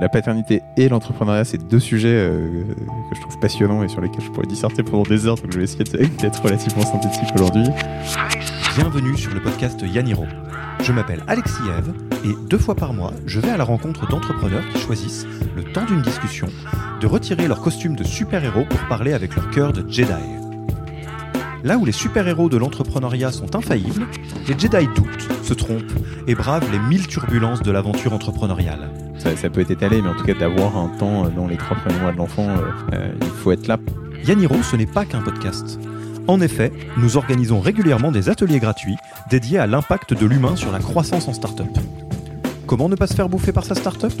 La paternité et l'entrepreneuriat, c'est deux sujets euh, que je trouve passionnants et sur lesquels je pourrais disserter pendant des heures, donc je vais essayer d'être relativement synthétique aujourd'hui. Bienvenue sur le podcast Yaniro. Je m'appelle Alexis Eve et deux fois par mois, je vais à la rencontre d'entrepreneurs qui choisissent, le temps d'une discussion, de retirer leur costume de super-héros pour parler avec leur cœur de Jedi. Là où les super-héros de l'entrepreneuriat sont infaillibles, les Jedi doutent, se trompent et bravent les mille turbulences de l'aventure entrepreneuriale. Ça, peut être étalé, mais en tout cas d'avoir un temps dans les trois premiers mois de l'enfant, euh, euh, il faut être là. Yaniro, ce n'est pas qu'un podcast. En effet, nous organisons régulièrement des ateliers gratuits dédiés à l'impact de l'humain sur la croissance en start-up. Comment ne pas se faire bouffer par sa start-up?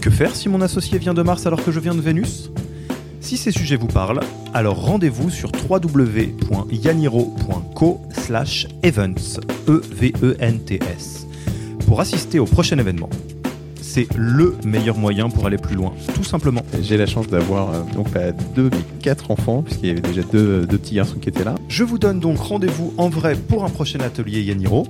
Que faire si mon associé vient de Mars alors que je viens de Vénus? Si ces sujets vous parlent, alors rendez-vous sur www.yaniro.co events e -V -E -N -T -S, pour assister au prochain événement c'est le meilleur moyen pour aller plus loin, tout simplement. J'ai la chance d'avoir euh, donc pas deux mais quatre enfants, puisqu'il y avait déjà deux, deux, petits garçons qui étaient là. Je vous donne donc rendez-vous en vrai pour un prochain atelier Yaniro,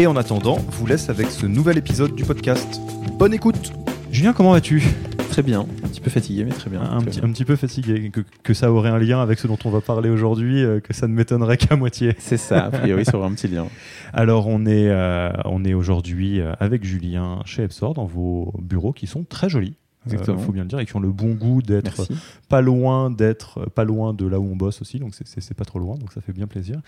et en attendant, vous laisse avec ce nouvel épisode du podcast. Bonne écoute Julien, comment vas-tu? Très bien, un petit peu fatigué, mais très bien. Un, petit, un petit, peu fatigué, que, ça aurait un lien avec ce dont on va parler aujourd'hui, euh, que ça ne m'étonnerait qu'à moitié. C'est ça, a priori, ça aura un petit lien. Alors, on est, euh, on est aujourd'hui euh, avec Julien chez Epsor dans vos bureaux qui sont très jolis. Il faut bien le dire, et qui ont le bon goût d'être pas loin d'être pas loin de là où on bosse aussi, donc c'est pas trop loin, donc ça fait bien plaisir.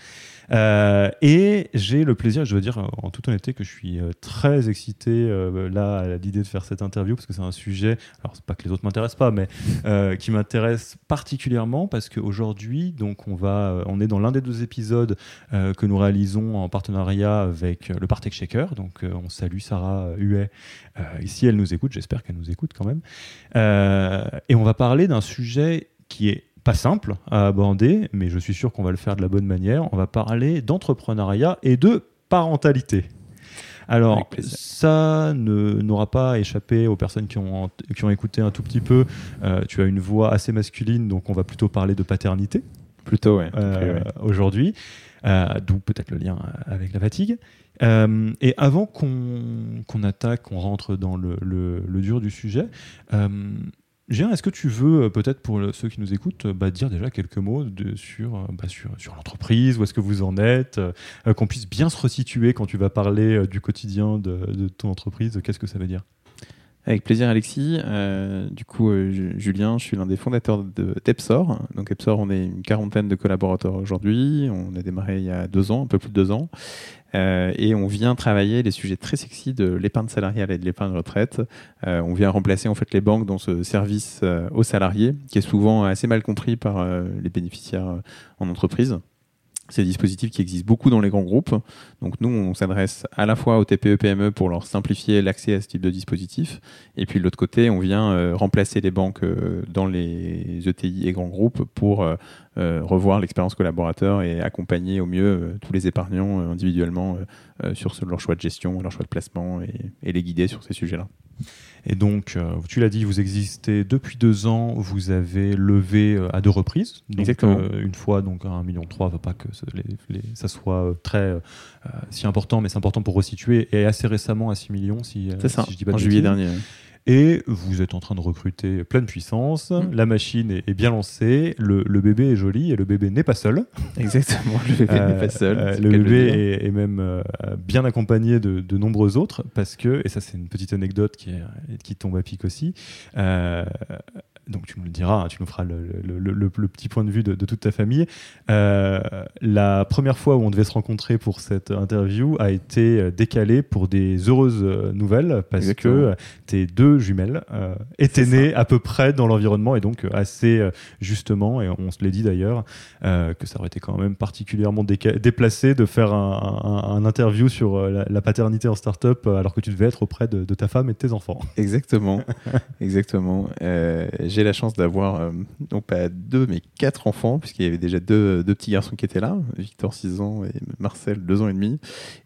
Euh, et j'ai le plaisir, je veux dire en toute honnêteté, que je suis euh, très excité euh, là à l'idée de faire cette interview parce que c'est un sujet, alors c'est pas que les autres m'intéressent pas, mais qui m'intéresse particulièrement parce qu'aujourd'hui, donc on va, on est dans l'un des deux épisodes que nous réalisons en partenariat avec le Partech Shaker, donc on salue Sarah Huet ici, elle nous écoute, j'espère qu'elle nous écoute quand même. Et on va parler d'un sujet qui est pas simple à aborder, mais je suis sûr qu'on va le faire de la bonne manière. On va parler d'entrepreneuriat et de parentalité. Alors, ça n'aura pas échappé aux personnes qui ont, qui ont écouté un tout petit peu. Euh, tu as une voix assez masculine, donc on va plutôt parler de paternité. Plutôt. Euh, aujourd'hui. Euh, d'où peut-être le lien avec la fatigue. Et avant qu'on attaque, qu'on rentre dans le, dur du sujet, Jean, est-ce que tu veux, euh, peut-être pour ceux qui nous écoutent, euh, bah, dire déjà quelques mots euh, bah, sur l'entreprise, où est-ce que vous en êtes, qu'on puisse bien se resituer quand tu vas parler du quotidien de, de ton entreprise, qu'est-ce que ça veut dire? Avec plaisir, Alexis. du coup, Julien, je suis l'un des fondateurs de d'Epsor. Donc, Epsor, on est une quarantaine de collaborateurs aujourd'hui. On a démarré il y a deux ans, un peu plus de deux ans. Euh, et on vient travailler les sujets très sexy de l'épargne salariale et de l'épargne retraite. Euh, on vient remplacer en fait les banques dans ce service euh, aux salariés, qui est souvent assez mal compris par les bénéficiaires en entreprise. C'est des dispositifs qui existent beaucoup dans les grands groupes. Donc nous, on s'adresse à la fois aux TPE, PME pour leur simplifier l'accès à ce type de dispositif. Et puis de l'autre côté, on vient euh, remplacer les banques euh, dans les ETI et grands groupes pour euh, revoir l'expérience collaborateur et accompagner au mieux tous les épargnants individuellement sur leur choix de gestion, leur choix de placement et les guider sur ces sujets-là. Et donc, euh, tu l'as dit, vous existez depuis deux ans, vous avez levé euh, à deux reprises. Exactement. Euh, une fois, donc à 1,3 million, il ne va pas que ça soit très si important, mais c'est important pour resituer. Et assez récemment à 6 millions, si, si je dis pas en juillet dernier et vous êtes en train de recruter pleine puissance, mm. la machine est, bien lancée, le, bébé est joli et le bébé n'est pas seul. Exactement, le bébé n'est pas seul. Euh, le bébé est, même euh, bien accompagné de, de, nombreux autres parce que, et ça c'est une petite anecdote qui, qui tombe à pic aussi, euh, donc tu nous le diras, tu nous feras le, petit point de vue de, toute ta famille. Euh, la première fois où on devait se rencontrer pour cette interview a été euh, décalée pour des heureuses euh, nouvelles parce que tes deux jumelles étaient nées à peu près dans l'environnement et donc assez justement, et on se l'est dit d'ailleurs, que ça aurait été quand même particulièrement déplacé de faire un, interview sur la, paternité en start-up alors que tu devais être auprès de, de ta femme et de tes enfants. Exactement, exactement j'ai la chance d'avoir, euh, non pas deux, mais quatre enfants, puisqu'il y avait déjà deux, deux, petits garçons qui étaient là, Victor 6 ans et Marcel 2 ans et demi.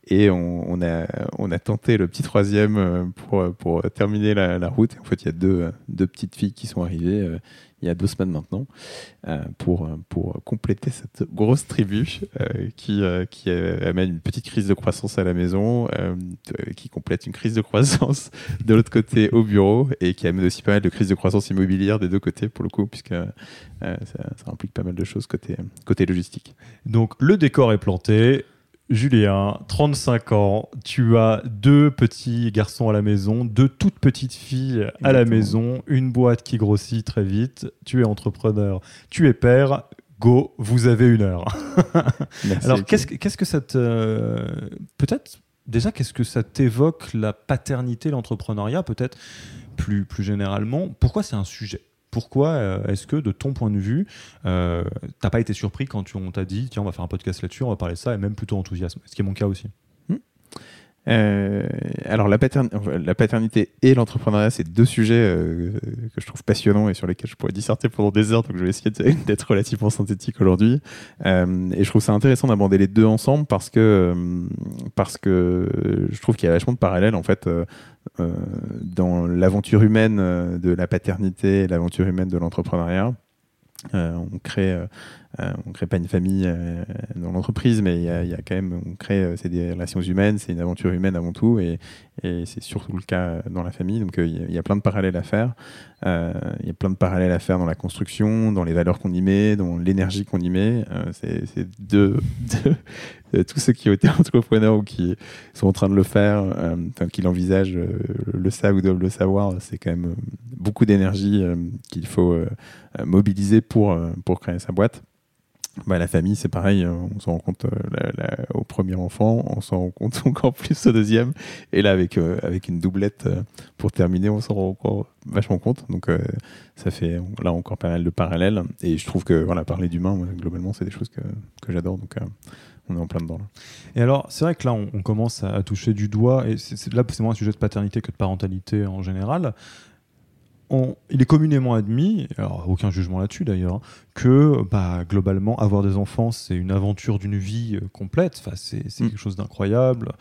Et on, a, on a tenté le petit troisième pour, pour terminer la, route. En fait, il y a deux, deux petites filles qui sont arrivées il y a deux semaines maintenant, euh, pour, pour compléter cette grosse tribu euh, qui, euh, qui amène une petite crise de croissance à la maison, qui complète une crise de croissance de l'autre côté au bureau et qui amène aussi pas mal de crises de croissance immobilière des deux côtés pour le coup, puisque ça, ça, implique pas mal de choses côté, côté logistique. Donc le décor est planté, Julien, 35 ans, tu as deux petits garçons à la maison, deux toutes petites filles à la maison, une boîte qui grossit très vite, tu es entrepreneur, tu es père, go, vous avez une heure. Alors qu'est-ce, qu'est-ce que ça te... Peut-être déjà, qu'est-ce que ça t'évoque la paternité, l'entrepreneuriat, peut-être plus, plus généralement? Pourquoi c'est un sujet? Pourquoi euh, est-ce que, de ton point de vue, euh, t'as pas été surpris quand tu, on t'a dit, tiens, on va faire un podcast là-dessus, on va parler de ça, et même plutôt enthousiasme? Ce qui est mon cas aussi. Euh, alors la, la, paternité et l'entrepreneuriat, c'est deux sujets euh, que je trouve passionnants et sur lesquels je pourrais disserter pendant des heures, donc je vais essayer d'être relativement synthétique aujourd'hui. Euh, et je trouve ça intéressant d'aborder les deux ensemble parce que, parce que je trouve qu'il y a vachement de parallèles en fait dans l'aventure humaine de la paternité et l'aventure humaine de l'entrepreneuriat. on crée euh, on ne crée pas une famille euh, dans l'entreprise, mais il y, a quand même, on crée, euh, c'est des relations humaines, c'est une aventure humaine avant tout, et, c'est surtout le cas dans la famille. Donc il y, a plein de parallèles à faire. Il y a plein de parallèles à faire dans la construction, dans les valeurs qu'on y met, dans l'énergie qu'on y met. c'est de, tous ceux qui ont été entrepreneurs ou qui sont en train de le faire, qui l'envisagent, le savent ou doivent le savoir. C'est quand même beaucoup d'énergie qu'il faut mobiliser pour, pour créer sa boîte. Bah, la famille, c'est pareil, euh, on s'en rend compte euh, au premier enfant, on s'en rend compte encore plus au deuxième, et là avec, euh, avec une doublette pour terminer, on s'en rend encore vachement compte. Donc ça fait là encore pas mal de parallèles, et je trouve que voilà, parler d'humain, globalement, c'est des choses que, que j'adore, donc on est en plein dedans. Et alors, c'est vrai que là, on, commence à, toucher du doigt, et là, c'est moins un sujet de paternité que de parentalité en général il est communément admis, alors aucun jugement là-dessus d'ailleurs, hein, que bah, globalement avoir des enfants c'est une aventure d'une vie euh, complète. Enfin, c'est mm. quelque chose d'incroyable,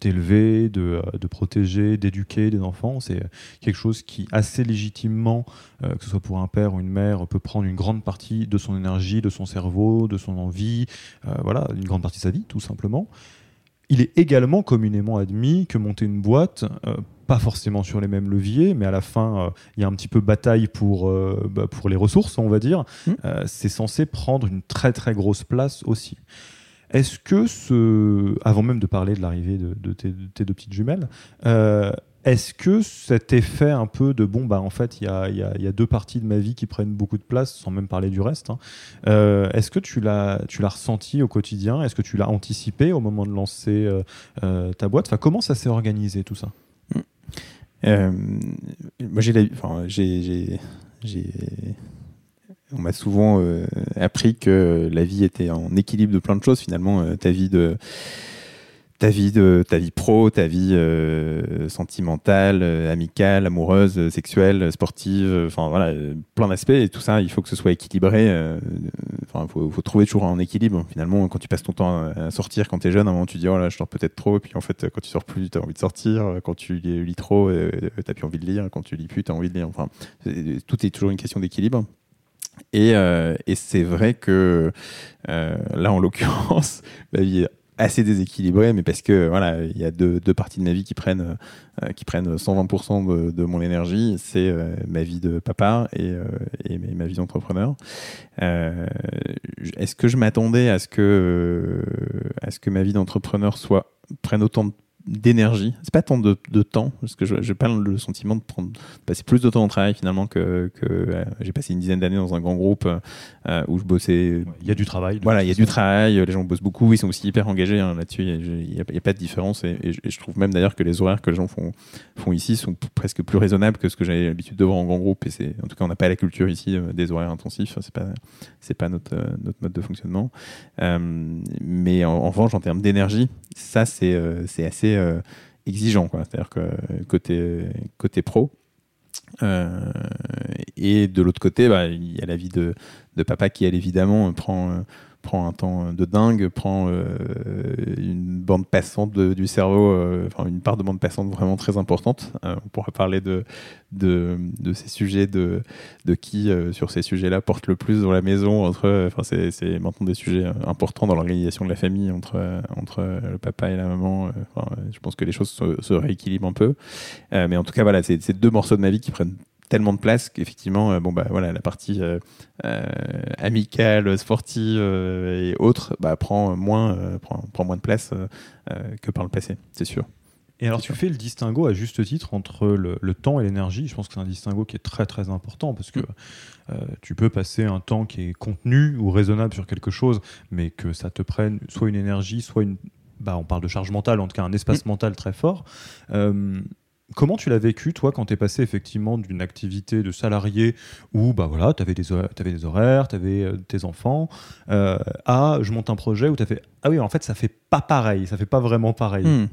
d'élever, de, de, de, protéger, d'éduquer des enfants. C'est quelque chose qui assez légitimement, euh, que ce soit pour un père ou une mère, peut prendre une grande partie de son énergie, de son cerveau, de son envie, euh, voilà, une grande partie de sa vie tout simplement. Il est également communément admis que monter une boîte pas forcément sur les mêmes leviers, mais à la fin, euh, il y a un petit peu bataille pour, euh, bah, pour les ressources, on va dire. Mmh. Euh, c'est censé prendre une très très grosse place aussi. Est-ce que ce, avant même de parler de l'arrivée de, tes, deux petites jumelles, est-ce que cet effet un peu de bon, bah en fait, il y a, y a, deux parties de ma vie qui prennent beaucoup de place, sans même parler du reste, hein, est-ce que tu l'as, tu l'as ressenti au quotidien? Est-ce que tu l'as anticipé au moment de lancer ta boîte? Enfin, Comment ça s'est organisé tout ça? Moi, j'ai, enfin, j'ai, on m'a souvent euh, appris que la vie était en équilibre de plein de choses. Finalement, euh, ta vie de ta vie de ta vie pro, ta vie euh, sentimentale, euh, amicale, amoureuse, euh, sexuelle, sportive, enfin voilà, plein d'aspects et tout ça, il faut que ce soit équilibré. Enfin, faut, faut trouver toujours un équilibre. Finalement, quand tu passes ton temps à sortir, quand tu es jeune, à un moment tu dis oh là, je sors peut-être trop, et puis en fait, quand tu sors plus, tu as envie de sortir. Quand tu lis trop, t'as plus envie de lire. Quand tu lis plus, tu as envie de lire. Enfin, tout est toujours une question d'équilibre. Et, et c'est vrai que là, en l'occurrence, ma vie assez déséquilibré, mais parce que voilà, il y a deux, parties de ma vie qui prennent, euh, qui prennent 120% de, mon énergie. C'est euh, ma vie de papa et, euh, ma vie d'entrepreneur. Est-ce que je m'attendais à ce que, à ce que ma vie d'entrepreneur soit prenne autant de d'énergie. C'est pas tant de, de, temps, parce que j'ai pas le sentiment de prendre, passer plus de temps au travail finalement que, que euh, j'ai passé une dizaine d'années dans un grand groupe euh, où je bossais. Il y a du travail. Voilà, il y a du travail, les gens bossent beaucoup, ils sont aussi hyper engagés hein, là-dessus, il n'y a, a, pas de différence. Et, je trouve même d'ailleurs que les horaires que les gens font, font ici sont presque plus raisonnables que ce que j'avais l'habitude de voir en grand groupe. Et c'est, en tout cas, on n'a pas la culture ici euh, des horaires intensifs, c'est pas, c'est pas notre, notre mode de fonctionnement. mais en, en revanche, en termes d'énergie, ça c'est, c'est assez euh, exigeant. C'est-à-dire que côté, côté pro, euh, et de l'autre côté, bah, il y a la vie de, de papa qui, elle, évidemment, prend prend un temps de dingue, prend euh, une bande passante du cerveau, euh, une part de bande passante vraiment très importante. Euh, on pourra parler de, de, ces sujets, de, de qui sur ces sujets-là porte le plus dans la maison. Entre, enfin c'est maintenant des sujets importants dans l'organisation de la famille entre, entre le papa et la maman. je pense que les choses se, se rééquilibrent un peu. mais en tout cas, voilà, c'est deux morceaux de ma vie qui prennent tellement de place qu'effectivement, euh, bon bah voilà, la partie euh, euh, amicale, sportive et autres, bah, prend moins, prend, prend, moins de place que par le passé, c'est sûr. Et alors, tu fais le distinguo à juste titre entre le, temps et l'énergie. Je pense que c'est un distinguo qui est très très important parce que tu peux passer un temps qui est contenu ou raisonnable sur quelque chose, mais que ça te prenne soit une énergie, soit une. Bah, on parle de charge mentale, en tout cas un espace mm. mental très fort. Comment tu l'as vécu, toi, quand tu es passé effectivement d'une activité de salarié où bah voilà, tu avais, des horaires, tu avais euh, tes enfants, euh, à je monte un projet où tu as fait Ah oui, en fait, ça fait pas pareil, ça fait pas vraiment pareil. Hmm.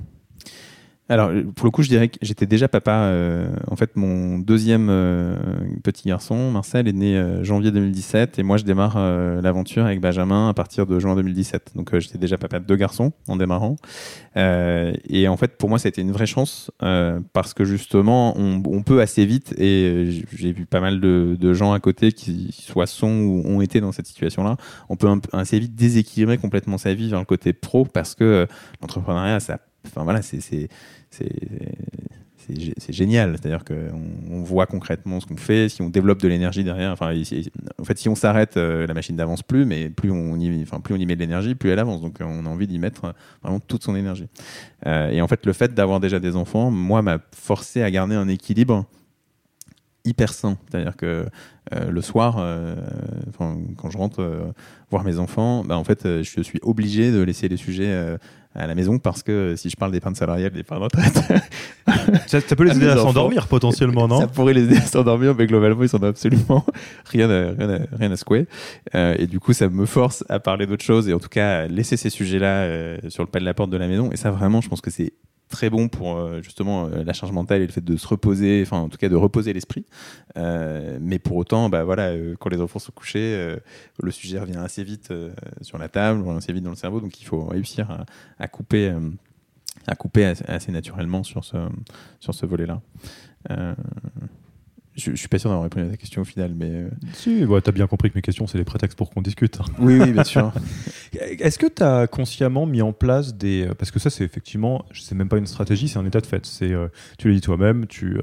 Alors, pour le coup, je dirais que j'étais déjà papa. Euh, en fait, mon deuxième euh, petit garçon, Marcel, est né euh, janvier 2017 et moi, je démarre l'aventure avec Benjamin à partir de juin 2017. Donc, j'étais déjà papa de deux garçons en démarrant. et en fait, pour moi, été une vraie chance parce que justement, on, peut assez vite, et j'ai vu pas mal de, gens à côté qui soit sont ou ont été dans cette situation-là, on peut assez vite déséquilibrer complètement sa vie vers le côté pro parce que l'entrepreneuriat, ça Enfin voilà, c'est c'est génial. C'est-à-dire qu'on on voit concrètement ce qu'on fait, si on développe de l'énergie derrière. Enfin, en fait, si on s'arrête, euh, la machine n'avance plus, mais plus on, y, enfin, plus on y met de l'énergie, plus elle avance. Donc, on a envie d'y mettre vraiment toute son énergie. Euh, et en fait, le fait d'avoir déjà des enfants, moi, m'a forcé à garder un équilibre hyper sain. C'est-à-dire que euh, le soir, quand je rentre voir mes enfants, bah, en fait, je suis obligé de laisser les sujets à la maison parce que si je parle salariales, des de retraite. ça, peut les aider à s'endormir potentiellement, non? Ça pourrait les aider à s'endormir, mais globalement, ils sont absolument rien à, rien rien à secouer. Euh, et du coup, ça me force à parler d'autres choses et en tout cas, à laisser ces sujets-là euh, sur le pas de la porte de la maison. Et ça, vraiment, je pense que c'est très bon pour euh, justement euh, la charge mentale et le fait de se reposer, enfin en tout cas de reposer l'esprit. Euh, mais pour autant, bah, voilà, quand les enfants sont couchés, le sujet revient assez vite sur la table, assez vite dans le cerveau, donc il faut réussir à, couper, à couper assez, naturellement sur ce, sur ce volet-là. Je, suis pas sûr d'avoir répondu à ta question au final, mais. Euh, si, ouais, tu as bien compris que mes questions, c'est des prétextes pour qu'on discute. Oui, oui, bien sûr. Est-ce que tu as consciemment mis en place des. Euh, parce que ça, c'est effectivement, c'est même pas une stratégie, c'est un état de fait. C'est, euh, tu l'as dit toi-même, tu,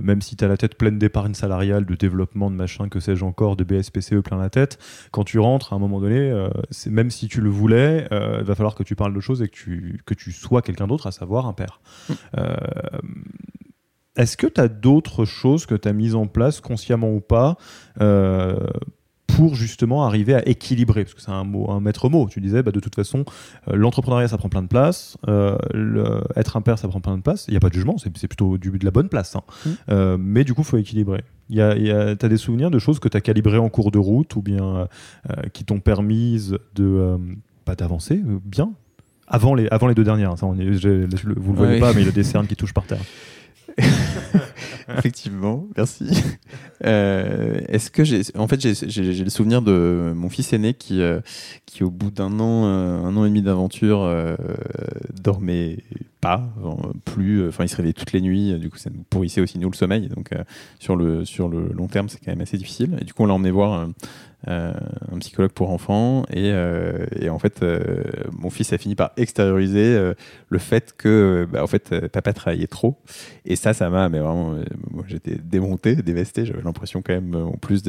même si tu as la tête pleine d'épargne salariale, de développement, de machin, que sais-je encore, de BSPCE plein la tête, quand tu rentres, à un moment donné, c'est, même si tu le voulais, il va falloir que tu parles de choses et que tu, que tu sois quelqu'un d'autre, à savoir un père. Mmh. Est-ce que tu as d'autres choses que tu as mises en place, consciemment ou pas, euh, pour justement arriver à équilibrer? Parce que c'est un, mot, un maître mot. Tu disais, bah, de toute façon, euh, l'entrepreneuriat, ça prend plein de place. Euh, être un père, ça prend plein de place. Il n'y a pas de jugement, c'est plutôt du, de la bonne place. Hein. Mmh. mais du coup, il faut équilibrer. Tu as des souvenirs de choses que tu as calibrées en cours de route ou bien qui t'ont permis de, pas d'avancer bien? Avant les, avant les deux dernières. Hein. Ça, vous ne le voyez pas, mais il y a des cernes qui touchent par terre. Effectivement, merci. Euh, est-ce que j'ai, en fait, j'ai le souvenir de mon fils aîné qui, euh, qui au bout d'un an, euh, un an et demi d'aventure, dormait pas, plus. Enfin, il se réveillait toutes les nuits. Du coup, ça nous pourrissait aussi nous le sommeil. Donc, sur le sur le long terme, c'est quand même assez difficile. Et du coup, on l'a emmené voir euh, un psychologue pour enfants. Et, euh, et en fait, euh, mon fils a fini par extérioriser le fait que, bah, en fait, papa travaillait trop. Et ça, ça m'a, mais vraiment, j'étais démonté, dévasté. J'avais l'impression quand même, en plus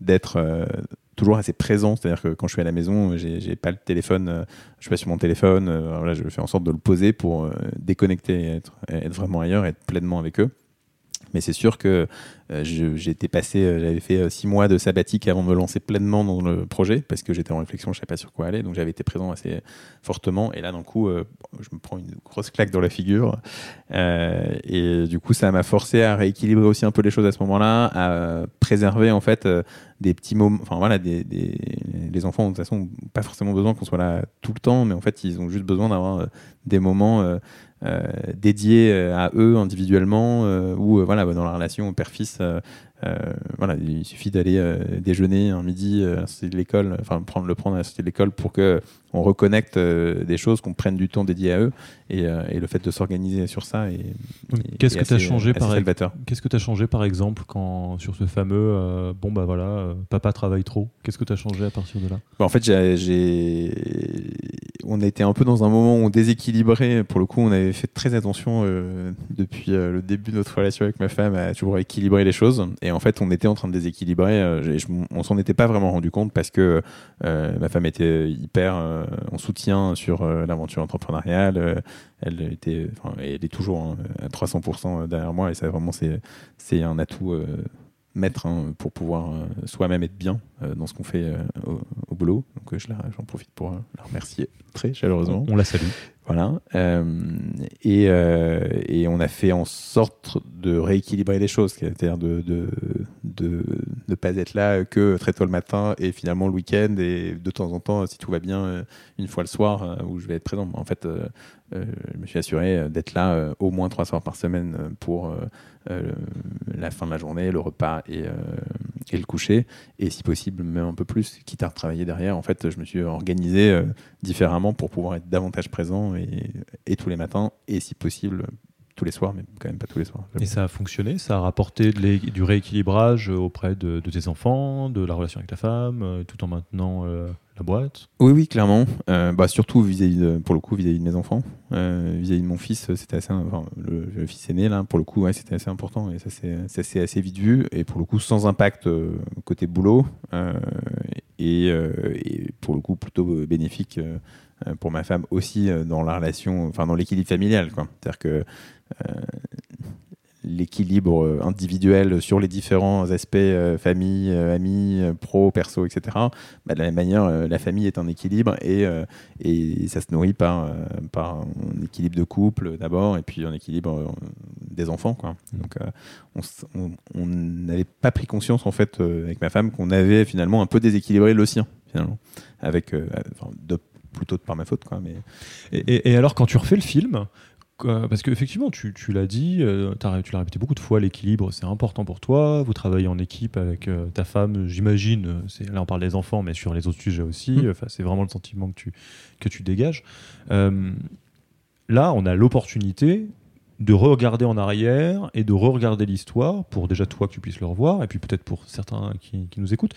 d'être toujours assez présent. C'est-à-dire que quand je suis à la maison, j'ai pas le téléphone, je suis pas sur mon téléphone. voilà, je fais en sorte de le poser pour déconnecter et être, être, vraiment ailleurs, être pleinement avec eux. Mais c'est sûr que euh, passé, euh, j'avais fait euh, six mois de sabbatique avant de me lancer pleinement dans le projet parce que j'étais en réflexion, je ne savais pas sur quoi aller, donc j'avais été présent assez fortement. Et là, d'un coup, je me prends une grosse claque dans la figure. et du coup, ça m'a forcé à rééquilibrer aussi un peu les choses à ce moment-là, à préserver en fait des petits moments. Enfin voilà, des, les enfants de toute façon pas forcément besoin qu'on soit là tout le temps, mais en fait ils ont juste besoin d'avoir des moments dédiés à eux individuellement ou voilà dans la relation père-fils euh, voilà, il suffit d'aller euh, déjeuner un midi euh, à de l'école, enfin prendre le prendre à la de l'école pour que on reconnecte des choses, qu'on prenne du temps dédié à eux et, le fait de s'organiser sur ça. Et, qu'est-ce que tu as changé par Qu'est-ce que tu as changé par exemple quand sur ce fameux bon bah voilà papa travaille trop? Qu'est-ce que tu as changé à partir de là? Bah, En fait, j'ai on a été un peu dans un moment où on déséquilibrait. Pour le coup, on avait fait très attention depuis le début de notre relation avec ma femme à toujours équilibrer les choses. Et en fait, on était en train de déséquilibrer. Euh, on s'en était pas vraiment rendu compte parce que euh, ma femme était hyper euh, en soutien sur l'aventure entrepreneuriale. elle était, elle est toujours hein, à 300% derrière moi et ça vraiment c'est un atout maître hein, pour pouvoir soi-même être bien dans ce qu'on fait au, boulot. Donc j'en profite pour la remercier très chaleureusement. On la salue. Voilà. Euh, et, euh, et, on a fait en sorte de rééquilibrer les choses, c'est-à-dire de ne de, de, pas être là que très tôt le matin et finalement le week-end et de temps en temps, si tout va bien, euh, une fois le soir où je vais être présent. En fait, je me suis assuré d'être là au moins trois soirs par semaine pour la fin de la journée, le repas et, le coucher, et si possible même un peu plus, quitte à retravailler derrière. En fait, je me suis organisé différemment pour pouvoir être davantage présent et, tous les matins, et si possible tous les soirs, mais quand même pas tous les soirs. Et ça a fonctionné? Ça a rapporté du rééquilibrage auprès de, tes enfants, de la relation avec ta femme, euh, tout en maintenant euh, la boîte Oui, oui, clairement. Euh, bah, surtout vis-à-vis pour le coup vis-à-vis de mes enfants. vis-à-vis de mon fils, c'était assez, enfin, le, fils aîné là, pour le coup, ouais, c'était assez important et ça c'est assez vite vu et pour le coup sans impact côté boulot et, et, pour le coup plutôt bénéfique euh, pour ma femme aussi euh, dans la relation, enfin dans l'équilibre familial. C'est-à-dire que euh, l'équilibre individuel sur les différents aspects famille, amis, pro, perso, etc. Bah, de la même manière, la famille est un équilibre et, et ça se nourrit par, par un équilibre de couple d'abord et puis un équilibre des enfants. Quoi. Mmh. Donc on n'avait pas pris conscience en fait avec ma femme qu'on avait finalement un peu déséquilibré le sien finalement avec de plutôt par ma faute. Quoi, mais... Et, alors, quand tu refais le film, parce qu'effectivement, tu, tu l'as dit, euh, tu l'as répété beaucoup de fois, l'équilibre, c'est important pour toi. Vous travaillez en équipe avec euh, ta femme, j'imagine. Là, on parle des enfants, mais sur les autres sujets aussi. Mmh. Enfin, c'est vraiment le sentiment que tu, que tu dégages. Euh, là, on a l'opportunité de regarder en arrière et de re-regarder l'histoire pour déjà toi que tu puisses le revoir et puis peut-être pour certains qui, qui nous écoutent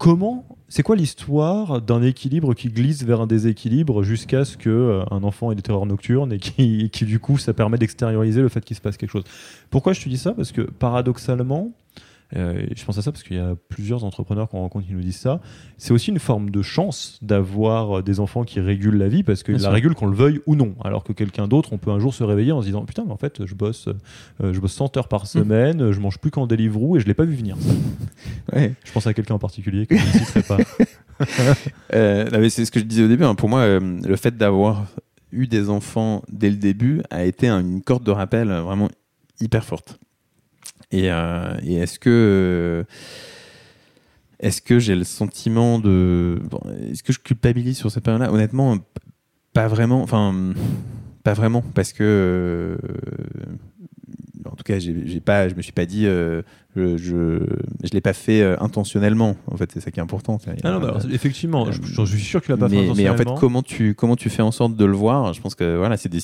comment, c'est quoi l'histoire d'un équilibre qui glisse vers un déséquilibre jusqu'à ce que euh, un enfant ait des terreurs nocturnes et qui, qui du coup, ça permet d'extérioriser le fait qu'il se passe quelque chose? Pourquoi je te dis ça? Parce que paradoxalement, euh, je pense à ça parce qu'il y a plusieurs entrepreneurs qu'on rencontre qui nous disent ça. C'est aussi une forme de chance d'avoir euh, des enfants qui régulent la vie parce qu'ils la régulent qu'on le veuille ou non. Alors que quelqu'un d'autre, on peut un jour se réveiller en se disant Putain, mais en fait, je bosse, euh, je bosse 100 heures par semaine, je mange plus qu'en Deliveroo et je l'ai pas vu venir. Je pense à quelqu'un en particulier qui ne serait pas. c'est ce que je disais au début. Hein. Pour moi, le fait d'avoir eu des enfants dès le début a été une corde de rappel vraiment hyper forte. Euh, et, est-ce que euh, est-ce que j'ai le sentiment de est-ce que je culpabilise sur cette période-là? Honnêtement, pas vraiment. Enfin, pas vraiment, parce que euh, en tout cas, j'ai pas, je me suis pas dit, je, je, l'ai pas fait intentionnellement. En fait, c'est ça qui est important. Ah non, bah, effectivement, je, suis sûr que tu l'as pas mais, fait intentionnellement. Mais en fait, comment tu, comment tu fais en sorte de le voir? Je pense que voilà, c'est des.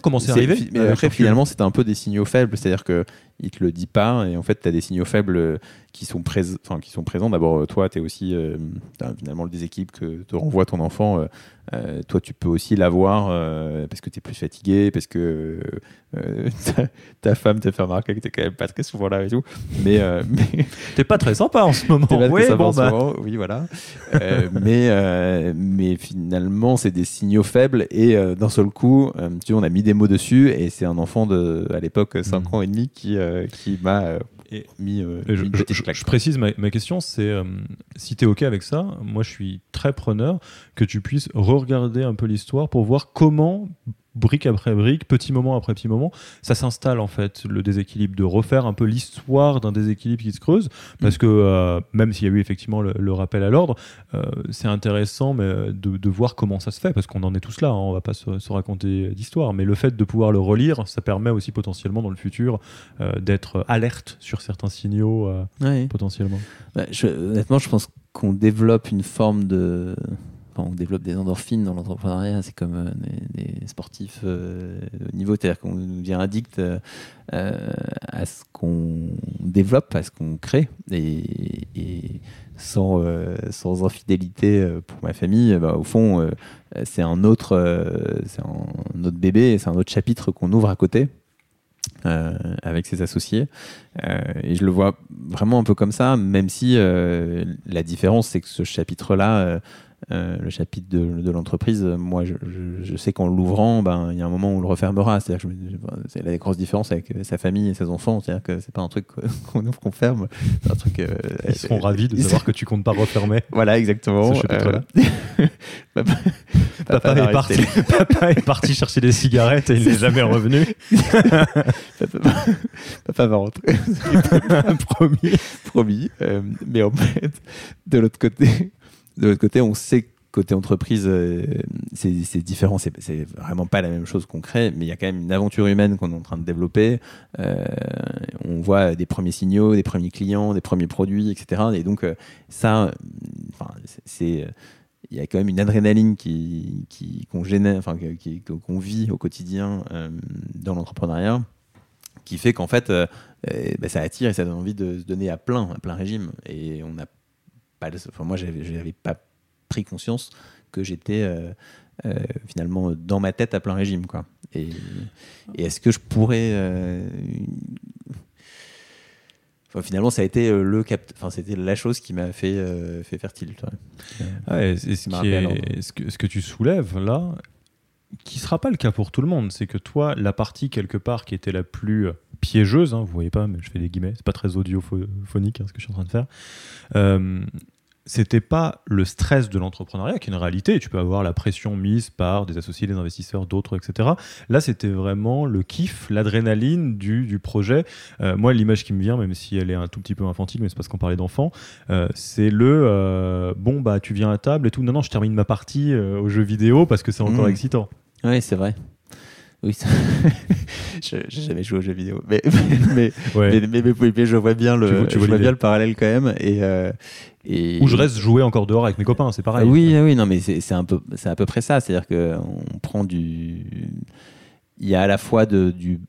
comment c'est arrivé? Mais après, finalement, c'était un peu des signaux faibles, c'est-à-dire que il te le dit pas et en fait tu as des signaux faibles euh, qui sont, enfin, qui sont présents d'abord euh, toi tu es aussi euh, finalement le déséquilibre que te renvoie ton enfant toi tu peux aussi l'avoir parce que tu es plus fatigué parce que ta, femme te fait remarquer que tu quand même pas très souvent là et tout mais, mais... t'es pas très sympa en ce moment oui, bon, bah. oui voilà mais, mais finalement c'est des signaux faibles et d'un seul coup tu vois, on a mis des mots dessus et c'est un enfant de à l'époque 5 mmh. ans et demi qui euh, qui m'a euh, mis, euh, je, précise ma, question, c'est si tu es OK avec ça, moi je suis très preneur que tu puisses re-regarder un peu l'histoire pour voir comment brique après brique, petit moment après petit moment, ça s'installe en fait, le déséquilibre, de refaire un peu l'histoire d'un déséquilibre qui se creuse, parce que euh, même s'il y a eu effectivement le, rappel à l'ordre, euh, c'est intéressant mais, de, voir comment ça se fait, parce qu'on en est tous là, hein, on va pas se, raconter d'histoire, mais le fait de pouvoir le relire, ça permet aussi potentiellement dans le futur euh, d'être alerte sur certains signaux potentiellement. Bah, honnêtement, je pense qu'on développe une forme de on développe des endorphines dans l'entrepreneuriat, c'est comme euh, des, sportifs euh, au niveau, c'est-à-dire qu'on devient addict euh, à ce qu'on développe, à ce qu'on crée, et, sans, infidélité pour ma famille, bah, au fond, c'est un autre bébé, c'est un autre chapitre qu'on ouvre à côté. avec ses associés. et je le vois vraiment un peu comme ça, même si la différence, c'est que ce chapitre-là, euh, le chapitre de, l'entreprise, moi, je, sais qu'en l'ouvrant, ben, il y a un moment où on le refermera. C'est-à-dire que c'est la grosse différence avec sa famille et ses enfants. C'est-à-dire que c'est pas un truc qu'on ouvre, qu'on ferme. Un truc, euh, ils seront ravis de savoir que tu comptes pas refermer. Voilà, exactement. Euh, papa, est parti, papa est parti chercher des cigarettes et il n'est jamais revenu. papa, va rentrer. promis. Promis. mais en fait, de l'autre côté, de l'autre côté, on sait que côté entreprise, euh, c'est différent. C'est vraiment pas la même chose qu'on crée, mais il y a quand même une aventure humaine qu'on est en train de développer. Euh, on voit des premiers signaux, des premiers clients, des premiers produits, etc. Et donc, euh, ça, c'est il y a quand même une adrénaline qui, qu'on génère, enfin, qu'on vit au quotidien dans l'entrepreneuriat, qui fait qu'en fait, bah, ça attire et ça donne envie de se donner à plein, à plein régime. Et on n'a enfin, moi, je n'avais pas pris conscience que j'étais euh, euh, finalement dans ma tête à plein régime. Quoi. Et, est-ce que je pourrais. Euh, finalement, ça a été le cap... enfin, c'était la chose qui m'a fait, fait fertile. Ce, ce, que, ce que tu soulèves là, qui sera pas le cas pour tout le monde, c'est que toi, la partie quelque part qui était la plus piégeuse, hein, vous voyez pas, mais je fais des guillemets, c'est pas très audiophonique hein, ce que je suis en train de faire. C'était pas le stress de l'entrepreneuriat, qui est une réalité. Tu peux avoir la pression mise par des associés, des investisseurs, d'autres, etc. Là, c'était vraiment le kiff, l'adrénaline du, projet. Euh, moi, l'image qui me vient, même si elle est un tout petit peu infantile, mais c'est parce qu'on parlait d'enfants, euh, c'est le euh, bon, bah, tu viens à table et tout. Non, non, je termine ma partie au jeu vidéo parce que c'est encore mmh. excitant. Oui, c'est vrai. Oui, je n'ai jamais joué aux jeux vidéo, mais, mais, mais, je vois bien le, je vois bien le parallèle quand même. Et, et... Ou je reste jouer encore dehors avec mes copains, c'est pareil. Oui, oui, non, mais c'est un peu, c'est à peu près ça. C'est-à-dire qu'on prend du, il y a à la fois de, du,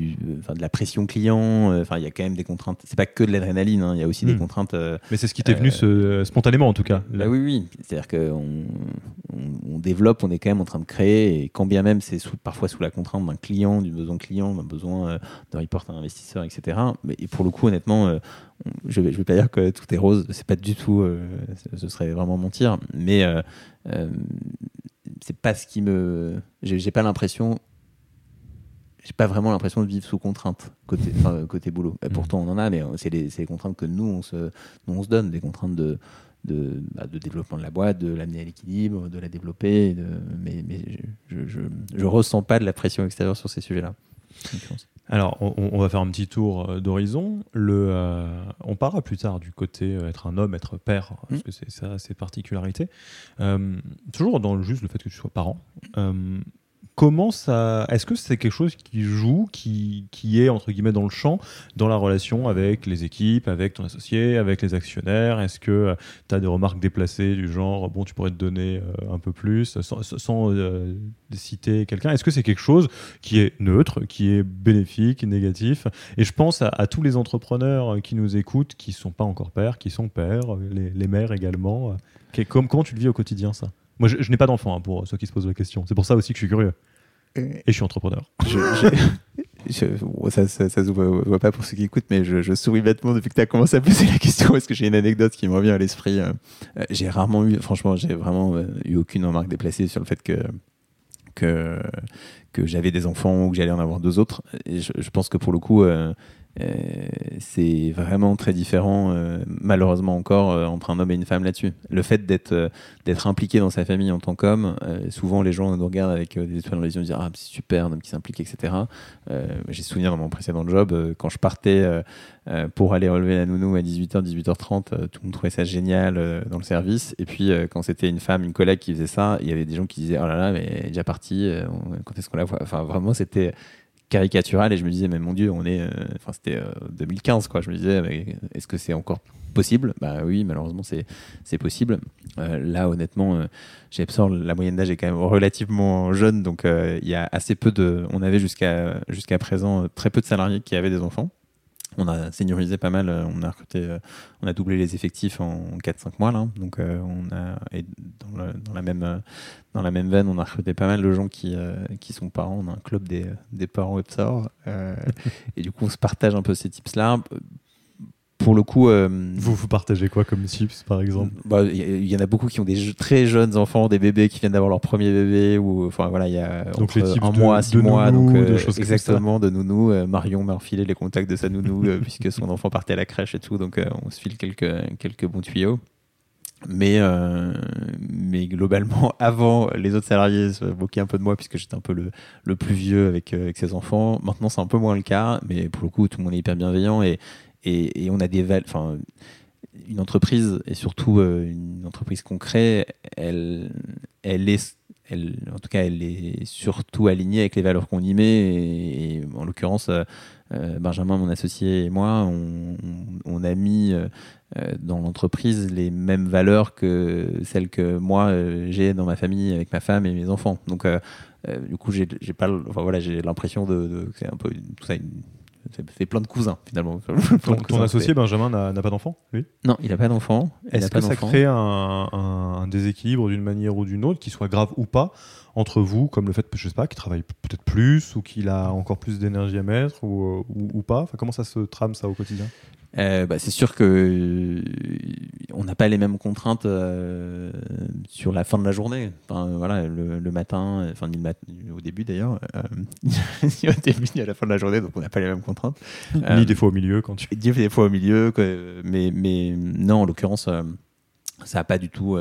du, enfin, de la pression client. Euh, enfin, il y a quand même des contraintes. C'est pas que de l'adrénaline. Hein, il y a aussi des hmm. contraintes. Euh, mais c'est ce qui t'est venu euh, spontanément en tout cas. Bah oui, oui. C'est-à-dire qu'on on, développe, on est quand même en train de créer, et quand bien même c'est parfois sous la contrainte d'un client, du besoin client, d'un besoin d'un report à un investisseur, etc. Mais et pour le coup, honnêtement, je vais, je vais pas dire que tout est rose. C'est pas du tout. ce serait vraiment mentir. Mais c'est pas ce qui me. J'ai pas l'impression j'ai pas vraiment l'impression de vivre sous contrainte côté, côté boulot. Et mm. pourtant, on en a, mais c'est les, les, contraintes que nous, on se, on se donne, des contraintes de, de, bah, de, développement de la boîte, de l'amener à l'équilibre, de la développer. De, mais, mais je, je, je, ressens pas de la pression extérieure sur ces sujets-là. Alors, on, va faire un petit tour euh, d'horizon. Le, euh, on parlera plus tard du côté euh, être un homme, être père, parce mm. que c'est ça, ses particularités. toujours dans juste le fait que tu sois parent comment ça. Est-ce que c'est quelque chose qui joue, qui, qui, est entre guillemets dans le champ, dans la relation avec les équipes, avec ton associé, avec les actionnaires? Est-ce que euh, tu as des remarques déplacées du genre, bon, tu pourrais te donner euh, un peu plus, sans, euh, citer quelqu'un? Est-ce que c'est quelque chose qui est neutre, qui est bénéfique, négatif? Et je pense à, tous les entrepreneurs qui nous écoutent, qui sont pas encore pères, qui sont pères, les, mères également. comment tu le vis au quotidien, ça? Moi, je, n'ai pas d'enfant, hein, pour ceux qui se posent la question. C'est pour ça aussi que je suis curieux. Et je suis entrepreneur. ça, ça, se voit, pas pour ceux qui écoutent, mais je, souris bêtement depuis que tu as commencé à poser la question parce que j'ai une anecdote qui me revient à l'esprit. Euh, euh, j'ai rarement eu, franchement, j'ai vraiment euh, eu aucune remarque déplacée sur le fait que, que, que j'avais des enfants ou que j'allais en avoir deux autres. Et je, pense que pour le coup, c'est vraiment très différent, malheureusement encore, entre un homme et une femme là-dessus. Le fait d'être d'être impliqué dans sa famille en tant qu'homme, souvent les gens nous regardent avec des étoiles dans les yeux disent Ah, c'est super, un homme qui s'implique, etc. J'ai souvenir dans mon précédent job, quand je partais pour aller relever la nounou à 18h, 18h30, tout le monde trouvait ça génial dans le service. Et puis, quand c'était une femme, une collègue qui faisait ça, il y avait des gens qui disaient Oh là là, mais elle est déjà partie, quand est-ce qu'on la voit? Enfin, vraiment, c'était caricatural et je me disais mais mon dieu on est euh, enfin c'était 2015 euh, quoi. Je me disais est-ce que c'est encore possible? Bah oui malheureusement c'est c'est possible. Euh, là honnêtement j'ai Epsor la moyenne d'âge est quand même relativement jeune donc il y a assez peu de on avait jusqu'à jusqu'à présent très peu de salariés qui avaient des enfants on a seniorisé pas mal, on a recruté, on a doublé les effectifs en 4-5 mois là. Donc on a dans, la même dans la même veine, on a recruté pas mal de gens qui, euh, sont parents. On a un club des, des parents. Euh, et du coup, on se partage un peu ces tips-là. Pour le coup. Euh, vous, vous partagez quoi comme tips, par exemple? bah, Il y, en a beaucoup qui ont des très jeunes enfants, des bébés qui viennent d'avoir leur premier bébé. Ou, enfin, voilà, il y a donc un mois, six mois. donc, exactement, de nounou. Marion m'a refilé les contacts de sa nounou, puisque son enfant partait à la crèche et tout. Donc, on se file quelques, quelques bons tuyaux. Mais, euh, mais globalement, avant, les autres salariés se moquaient un peu de moi puisque j'étais un peu le, le plus vieux avec, euh, avec ses enfants. Maintenant, c'est un peu moins le cas, mais pour le coup, tout le monde est hyper bienveillant et, et, on a des enfin, une entreprise et surtout euh, une entreprise qu'on crée, elle, elle est en tout cas, elle est surtout alignée avec les valeurs qu'on y met. Et, en l'occurrence, Benjamin, mon associé et moi, on, a mis euh, dans l'entreprise les mêmes valeurs que celles que moi euh, j'ai dans ma famille avec ma femme et mes enfants. Donc euh, du coup j'ai enfin voilà l'impression de, c'est un peu tout ça fait plein de cousins finalement. Ton, associé Benjamin n'a pas d'enfant, lui? Non, il n'a pas d'enfant. Est-ce que ça crée un, un, déséquilibre d'une manière ou d'une autre, qui soit grave ou pas, entre vous, comme le fait, je sais pas, qu'il travaille peut-être plus ou qu'il a encore plus d'énergie à mettre ou, ou, ou pas? Enfin, Comment ça se trame ça au quotidien? Euh, bah, c'est sûr que euh, on n'a pas les mêmes contraintes euh, sur la fin de la journée. Enfin, voilà, le, matin, enfin au début d'ailleurs, au début ni à la fin de la journée, donc on n'a pas les mêmes contraintes. Ni des fois au milieu quand tu. Des fois au milieu, mais mais non, en l'occurrence, ça n'a pas du tout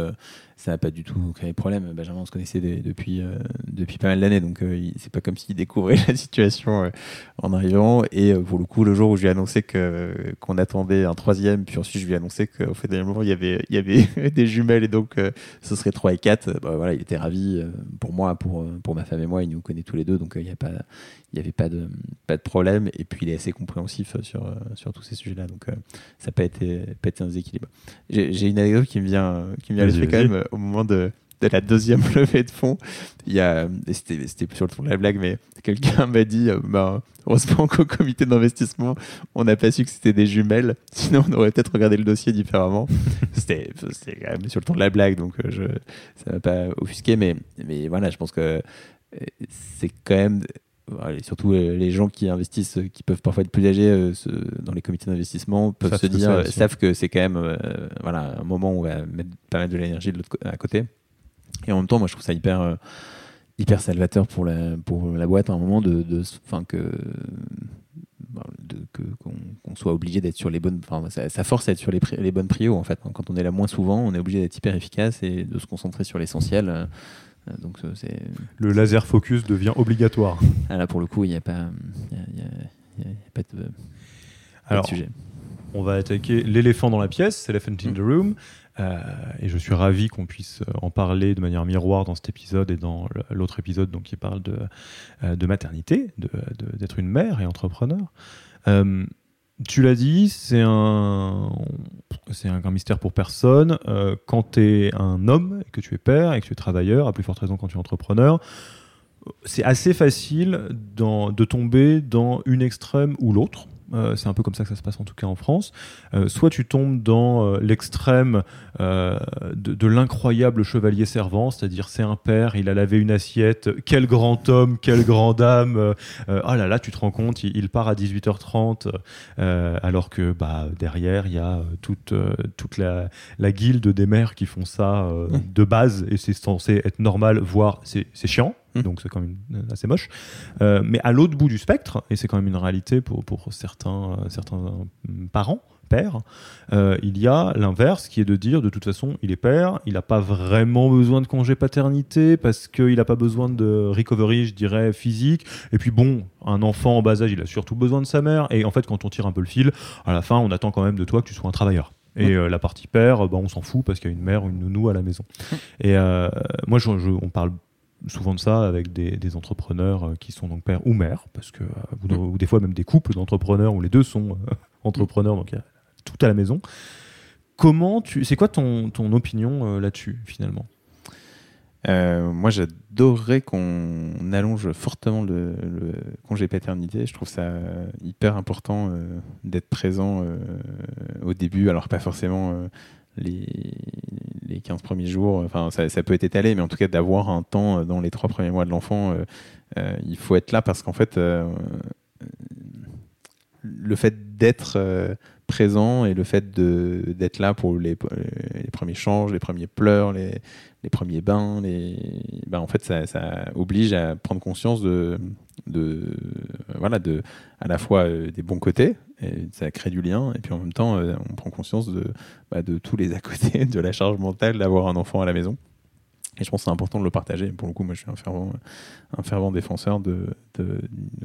ça n'a pas du tout créé de problème. Benjamin, on se connaissait depuis, euh, depuis pas mal d'années, donc euh, c'est pas comme s'il découvrait la situation euh, en arrivant. Et pour le coup, le jour où je lui ai annoncé qu'on attendait un troisième, puis ensuite je lui ai annoncé qu'au fait moment, il y avait, il y avait des jumelles et donc ce serait 3 et 4, bah, voilà, il était ravi pour moi, pour, pour ma femme et moi, il nous connaît tous les deux, donc il n'y a pas, il n'y avait pas de, pas de problème. Et puis il est assez compréhensif sur, sur tous ces sujets-là, donc ça n'a pas été, pas été un déséquilibre. J'ai, une anecdote qui me vient, qui me vient à l'esprit quand même au moment de, la deuxième levée de fonds, il y a, c'était sur le fond de la blague, mais quelqu'un m'a dit, euh, bah, heureusement qu'au comité d'investissement, on n'a pas su que c'était des jumelles, sinon on aurait peut-être regardé le dossier différemment. c'était quand même sur le ton de la blague, donc euh, je, ça m'a pas offusqué, mais, mais voilà, je pense que euh, c'est quand même surtout les gens qui investissent, qui peuvent parfois être plus âgés dans les comités d'investissement, peuvent se dire, savent que c'est quand même voilà, un moment où on va mettre pas mal de l'énergie de l'autre à côté. Et en même temps, moi, je trouve ça hyper, hyper salvateur pour la, pour la boîte à un moment de, de que qu'on soit obligé d'être sur les bonnes enfin ça, force à être sur les, les bonnes prios en fait quand on est là moins souvent on est obligé d'être hyper efficace et de se concentrer sur l'essentiel euh, donc euh, c'est le laser focus devient obligatoire. Ah, là pour le coup il n'y a pas y a, pas de, Alors, sujet. On va attaquer l'éléphant dans la pièce, elephant in the room. Euh, et je suis ravi qu'on puisse en parler de manière miroir dans cet épisode et dans l'autre épisode donc, qui parle de, de maternité, d'être de, une mère et entrepreneur. Tu l'as dit, c'est un, c'est un grand mystère pour personne. Euh, quand tu es un homme, que tu es père et que tu es travailleur, à plus forte raison quand tu es entrepreneur, c'est assez facile de tomber dans une extrême ou l'autre. Euh, c'est un peu comme ça que ça se passe en tout cas en France. Euh, soit tu tombes dans euh, l'extrême de, l'incroyable chevalier servant, c'est-à-dire c'est un père, il a lavé une assiette, quel grand homme, quelle grande âme. oh là là, tu te rends compte, il, part à 18h30, alors que bah, derrière, il y a toute, toute la, la, guilde des mères qui font ça de base, et c'est censé être normal, voire c'est chiant. Mmh. donc c'est quand même assez moche. mais à l'autre bout du spectre, et c'est quand même une réalité pour, pour certains, certains parents, père, euh, il y a l'inverse qui est de dire de toute façon il est père, il n'a pas vraiment besoin de congé paternité parce qu'il n'a pas besoin de recovery, je dirais, physique. Et puis bon, un enfant en bas âge, il a surtout besoin de sa mère. Et en fait, quand on tire un peu le fil, à la fin, on attend quand même de toi que tu sois un travailleur. Et euh, la partie père, bah, on s'en fout parce qu'il y a une mère ou une nounou à la maison. Et euh, moi, je, on parle souvent de ça avec des, entrepreneurs qui sont donc père ou mère, parce que ou, des fois même des couples d'entrepreneurs où les deux sont entrepreneurs, donc tout à la maison. Comment tu, c'est quoi ton, ton opinion euh, là-dessus finalement? Euh, moi, j'adorerais qu'on allonge fortement le, congé paternité. Je trouve ça hyper important euh, d'être présent au début. Alors, pas forcément les, les 15 premiers jours. Enfin, ça, peut être étalé, mais en tout cas, d'avoir un temps dans les trois premiers mois de l'enfant, il faut être là parce qu'en fait, le fait d'être présent et le fait d'être là pour les, les, premiers changes, les premiers pleurs, les, les premiers bains, ben en fait, ça, oblige à prendre conscience de, de, voilà, de, à la fois euh, des bons côtés, et ça crée du lien, et puis en même temps, euh, on prend conscience de, bah, de tous les à côté, de la charge mentale d'avoir un enfant à la maison. Et je pense que c'est important de le partager. Pour le coup, moi, je suis un fervent, défenseur de, de,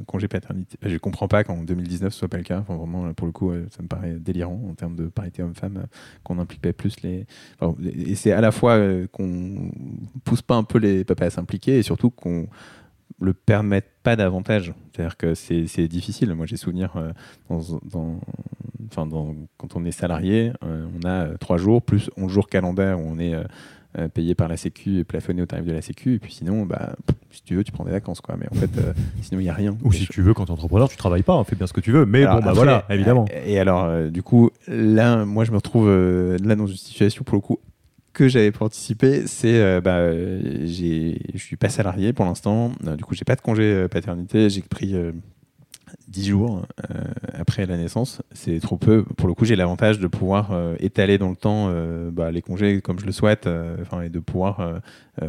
congé paternité. Je ne comprends pas qu'en 2019 ce soit pas le cas. Vraiment, pour le coup, ça me paraît délirant en termes de parité homme-femme, qu'on impliquait plus les. et c'est à la fois euh, qu'on pousse pas un peu les papas à s'impliquer et surtout qu'on le permette pas davantage. C'est-à-dire que c'est difficile. Moi, j'ai souvenir euh, quand on est salarié, euh, on a trois jours plus 11 jours calendaires où on est euh, payé par la Sécu et plafonné au tarif de la Sécu. Et puis sinon, bah, si tu veux, tu prends des vacances. Quoi. Mais en fait, euh, sinon, il n'y a rien. Ou si tu veux, quand tu es entrepreneur, tu travailles pas, on fait bien ce que tu veux. Mais bon, bah voilà, évidemment. Et alors, euh, du coup, là, moi, je me retrouve là dans une situation, pour le coup, que j'avais pas anticipé, c'est bah, je suis pas salarié pour l'instant. du coup, j'ai pas de congé paternité. J'ai pris 10 jours euh, après la naissance, c'est trop peu. Pour le coup, j'ai l'avantage de pouvoir euh, étaler dans le temps euh, bah, les congés comme je le souhaite, et de pouvoir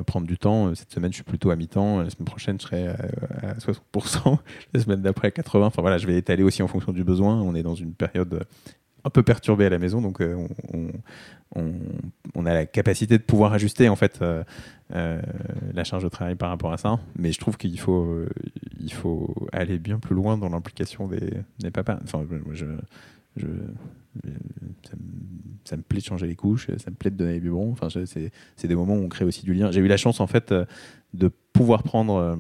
prendre du temps. Cette semaine, je suis plutôt à mi-temps. La semaine prochaine, je serai à, 60%. la semaine d'après, à 80%. Enfin voilà, je vais étaler aussi en fonction du besoin. On est dans une période un peu perturbée à la maison, donc on, on, a la capacité de pouvoir ajuster en fait euh, la charge de travail par rapport à ça. Mais je trouve qu'il faut, euh, il faut aller bien plus loin dans l'implication des, des, papas. Enfin, je, je, ça, me, plaît de changer les couches, ça me plaît de donner les biberons. Enfin, c'est des moments où on crée aussi du lien. J'ai eu la chance en fait euh, de pouvoir prendre.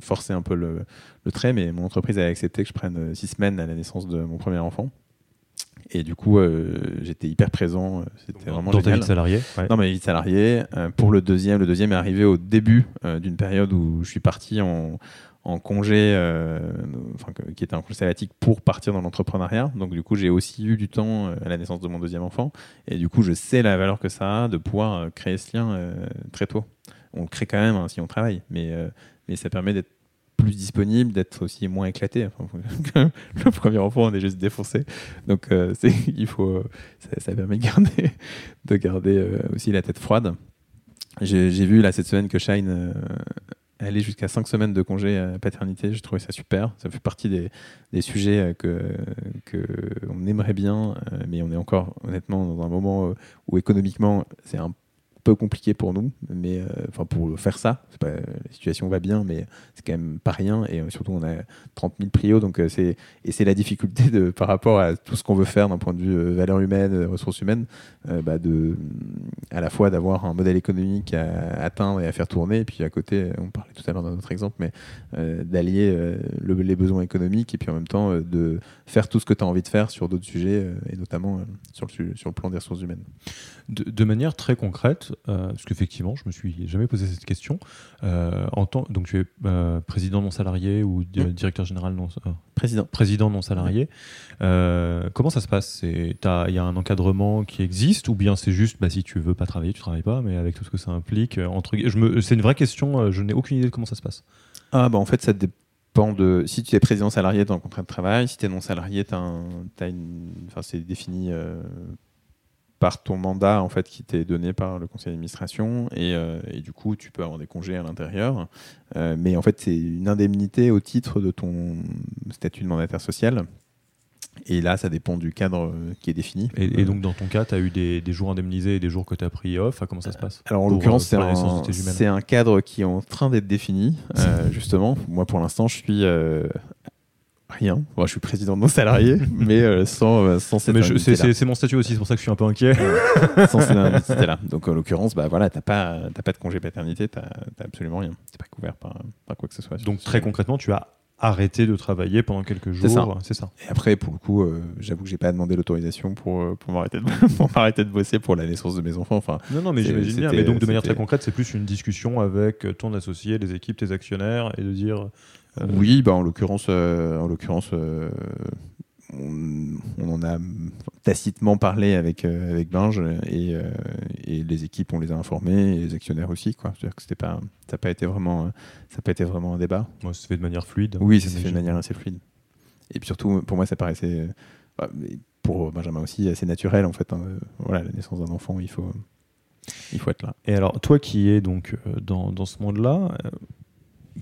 Forcé un peu le, le, trait, mais mon entreprise a accepté que je prenne six semaines à la naissance de mon premier enfant. Et du coup, euh, j'étais hyper présent. Euh, c'était vraiment Dans génial. ta vie de salarié Dans ma vie de salarié. Euh, pour le deuxième, le deuxième est arrivé au début d'une période où je suis parti en, en congé, enfin, qui était un congé sabbatique pour partir dans l'entrepreneuriat. Donc du coup, j'ai aussi eu du temps à la naissance de mon deuxième enfant. Et du coup, je sais la valeur que ça a de pouvoir créer ce lien très tôt. On le crée quand même hein, si on travaille, mais, mais ça permet d'être plus disponible, d'être aussi moins éclaté. le premier enfant, on est juste défoncé. Donc, euh, il faut, ça, permet de garder, de garder euh, aussi la tête froide. J'ai vu là cette semaine que Shine euh, allait jusqu'à 5 semaines de congé paternité. J'ai trouvé ça super. Ça fait partie des, sujets que, que aimerait bien, mais on est encore honnêtement dans un moment où économiquement c'est un peu compliqué pour nous, mais euh, enfin pour faire ça, la situation va bien, mais c'est quand même pas rien. Et euh, surtout, on a 30 000 prios, donc euh, c'est et c'est la difficulté de par rapport à tout ce qu'on veut faire d'un point de vue valeur humaine, ressources humaines, bah à la fois d'avoir un modèle économique à atteindre et à faire tourner, et puis à côté, on parlait tout à l'heure dans notre exemple, mais d'allier les besoins économiques et puis en même temps de faire tout ce que tu as envie de faire sur d'autres sujets et notamment sur le plan des ressources humaines. De manière très concrète, euh, parce qu'effectivement, je me suis jamais posé cette question. Euh, en tant, donc, tu es euh, président non salarié ou mmh. directeur général non président président non salarié. comment ça se passe? Il y a un encadrement qui existe ou bien c'est juste, bah, si tu veux pas travailler, tu travailles pas, mais avec tout ce que ça implique. entre, c'est une vraie question. je n'ai aucune idée de comment ça se passe. Ah bah en fait, ça dépend de si tu es président salarié, dans le contrat de travail. Si tu es non salarié, enfin, c'est défini par ton mandat en fait qui t'est donné par le conseil d'administration et, et, du coup tu peux avoir des congés à l'intérieur mais en fait c'est une indemnité au titre de ton statut de mandataire social et là, ça dépend du cadre euh, qui est défini. Et, donc, dans ton cas, tu as eu des, jours indemnisés et des jours que tu as pris off. Comment ça se passe Alors, en l'occurrence, euh, c'est un, cadre qui est en train d'être défini, euh, justement. Moi, pour l'instant, je suis rien. je suis président de nos salariés, mais sans, sans cette C'est mon statut aussi, c'est pour ça que je suis un peu inquiet. sans cette là Donc, en l'occurrence, bah, voilà, tu n'as pas, pas de congé paternité, tu n'as absolument rien. Tu pas couvert par, par quoi que ce soit. Donc, très concrètement, tu as arrêter de travailler pendant quelques jours. C'est ça. Et après, pour le coup, euh, j'avoue que j'ai pas demandé l'autorisation pour, euh, pour m'arrêter de, de, bosser pour la naissance de mes enfants. Enfin, non, non, mais j'imagine bien. Mais donc, de manière très concrète, c'est plus une discussion avec ton associé, les équipes, tes actionnaires, et de dire. Euh, oui, bah, en l'occurrence, en l'occurrence on, on, en a tacitement parlé avec, euh, avec Binge et, euh, et, les équipes, on les a informés et les actionnaires aussi. Quoi. -dire que pas, ça n'a pas, été vraiment, ça pas été vraiment un débat. Moi, ça se fait de manière fluide. Oui, ça s'est fait de manière assez fluide. Et puis surtout, pour moi, ça paraissait, bah, pour Benjamin aussi, assez naturel en fait. Hein. Voilà, la naissance d'un enfant, il faut, il faut être là. Et alors, toi qui es donc euh, dans, dans ce monde-là,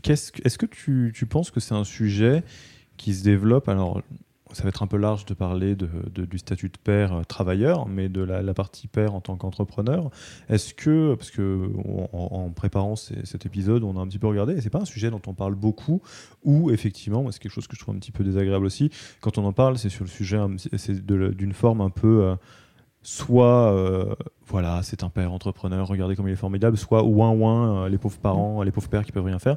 est-ce que tu, penses que c'est un sujet qui se développe? Alors ça va être un peu large de parler du statut de père euh, travailleur, mais de la, partie père en tant qu'entrepreneur. Est-ce que, parce que en, préparant cet épisode, on a un petit peu regardé, et c'est pas un sujet dont on parle beaucoup, ou effectivement, c'est quelque chose que je trouve un petit peu désagréable aussi, quand on en parle, c'est sur le sujet, c'est d'une forme un peu. Euh, soit euh, voilà c'est un père entrepreneur regardez comme il est formidable soit ouin ouin les pauvres parents les pauvres pères qui peuvent rien faire.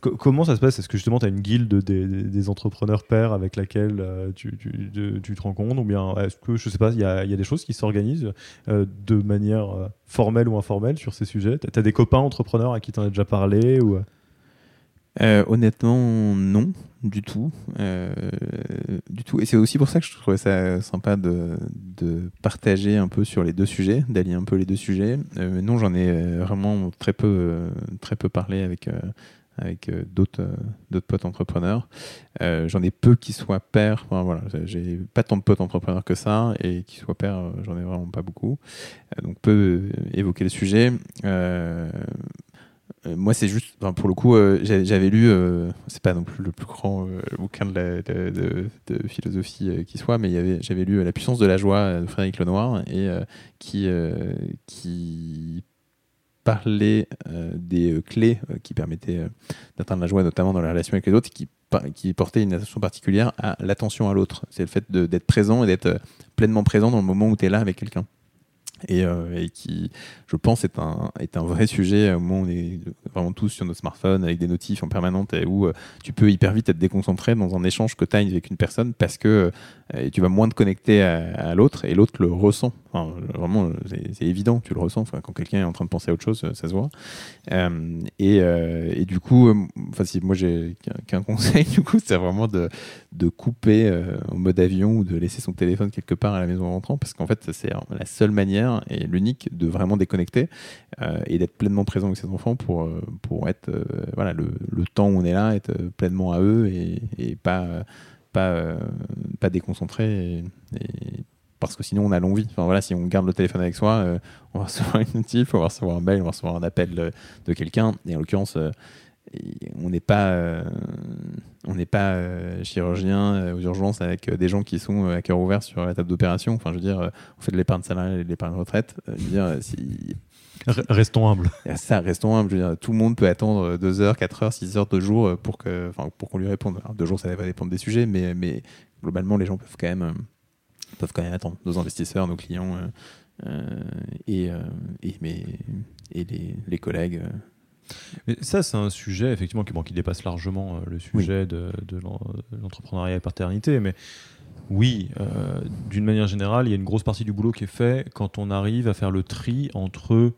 Comment ça se passe? Est-ce que justement tu as une guilde des, entrepreneurs pairs avec laquelle euh, tu, te rends compte? Ou bien est-ce que, je sais pas, il y, a, des choses qui s'organisent euh, de manière euh, formelle ou informelle sur ces sujets? Tu as des copains entrepreneurs à qui tu en as déjà parlé ou... honnêtement, non, du tout. du tout. Et c'est aussi pour ça que je trouvais ça sympa de, partager un peu sur les deux sujets, d'allier un peu les deux sujets. non, j'en ai vraiment très peu, parlé avec, euh, d'autres euh, potes entrepreneurs. Euh, j'en ai peu qui soient pères. Enfin, voilà, j'ai pas tant de potes entrepreneurs que ça et qui soient pères, j'en ai vraiment pas beaucoup. donc peu évoquer le sujet. Moi, c'est juste, pour le coup, j'avais lu, c'est pas non plus le plus grand bouquin de, philosophie qui soit, mais j'avais lu La puissance de la joie de Frédéric Lenoir et qui, euh, des euh, clés euh, qui permettaient d'atteindre la joie, notamment dans la relation avec les autres, qui, qui portaient une attention particulière à l'attention à l'autre. C'est le fait d'être présent et d'être pleinement présent dans le moment où tu es là avec quelqu'un. Euh, et, qui, je pense, est un, est un vrai sujet au moment on est vraiment tous sur nos smartphones avec des notifs en permanente et où euh, tu peux hyper vite être déconcentré dans un échange que tu as avec une personne parce que euh, tu vas moins te connecter à, l'autre et l'autre le ressent. vraiment, c'est évident, tu le ressens. quand quelqu'un est en train de penser à autre chose, ça se voit. Et, et, du coup, enfin, si moi j'ai qu'un conseil, du coup, c'est vraiment de, de couper en mode avion ou de laisser son téléphone quelque part à la maison en rentrant parce qu'en fait, c'est la seule manière et l'unique de vraiment déconnecter euh, et d'être pleinement présent avec ses enfants pour, euh, pour être euh, voilà, le, le, temps où on est là, être pleinement à eux et, et pas, pas, pas déconcentré. Parce que sinon on a l'envie. Enfin voilà, si on garde le téléphone avec soi, on va recevoir une notif, on va recevoir un mail, on va recevoir un appel de, quelqu'un. Et en l'occurrence, on n'est pas, euh, on n'est pas euh, chirurgien euh, aux urgences avec des gens qui sont à cœur ouvert sur la table d'opération. Enfin, je veux dire, on fait de l'épargne salariale et de l'épargne retraite. Je veux dire, si... Restons humbles. Ça, restons humbles. Je veux dire, tout le monde peut attendre 2 heures, 4 heures, 6 heures, 2 jours pour qu'on lui réponde. Alors, 2 jours, ça va dépendre des sujets, mais, mais globalement, les gens peuvent quand même, peuvent quand même attendre. Nos investisseurs, nos clients et, et, mais, et les, les collègues ça, c'est un sujet effectivement qui, bon, qui dépasse largement euh, le sujet de, l'entrepreneuriat et paternité, mais oui, euh, d'une manière générale, il y a une grosse partie du boulot qui est fait quand on arrive à faire le tri entre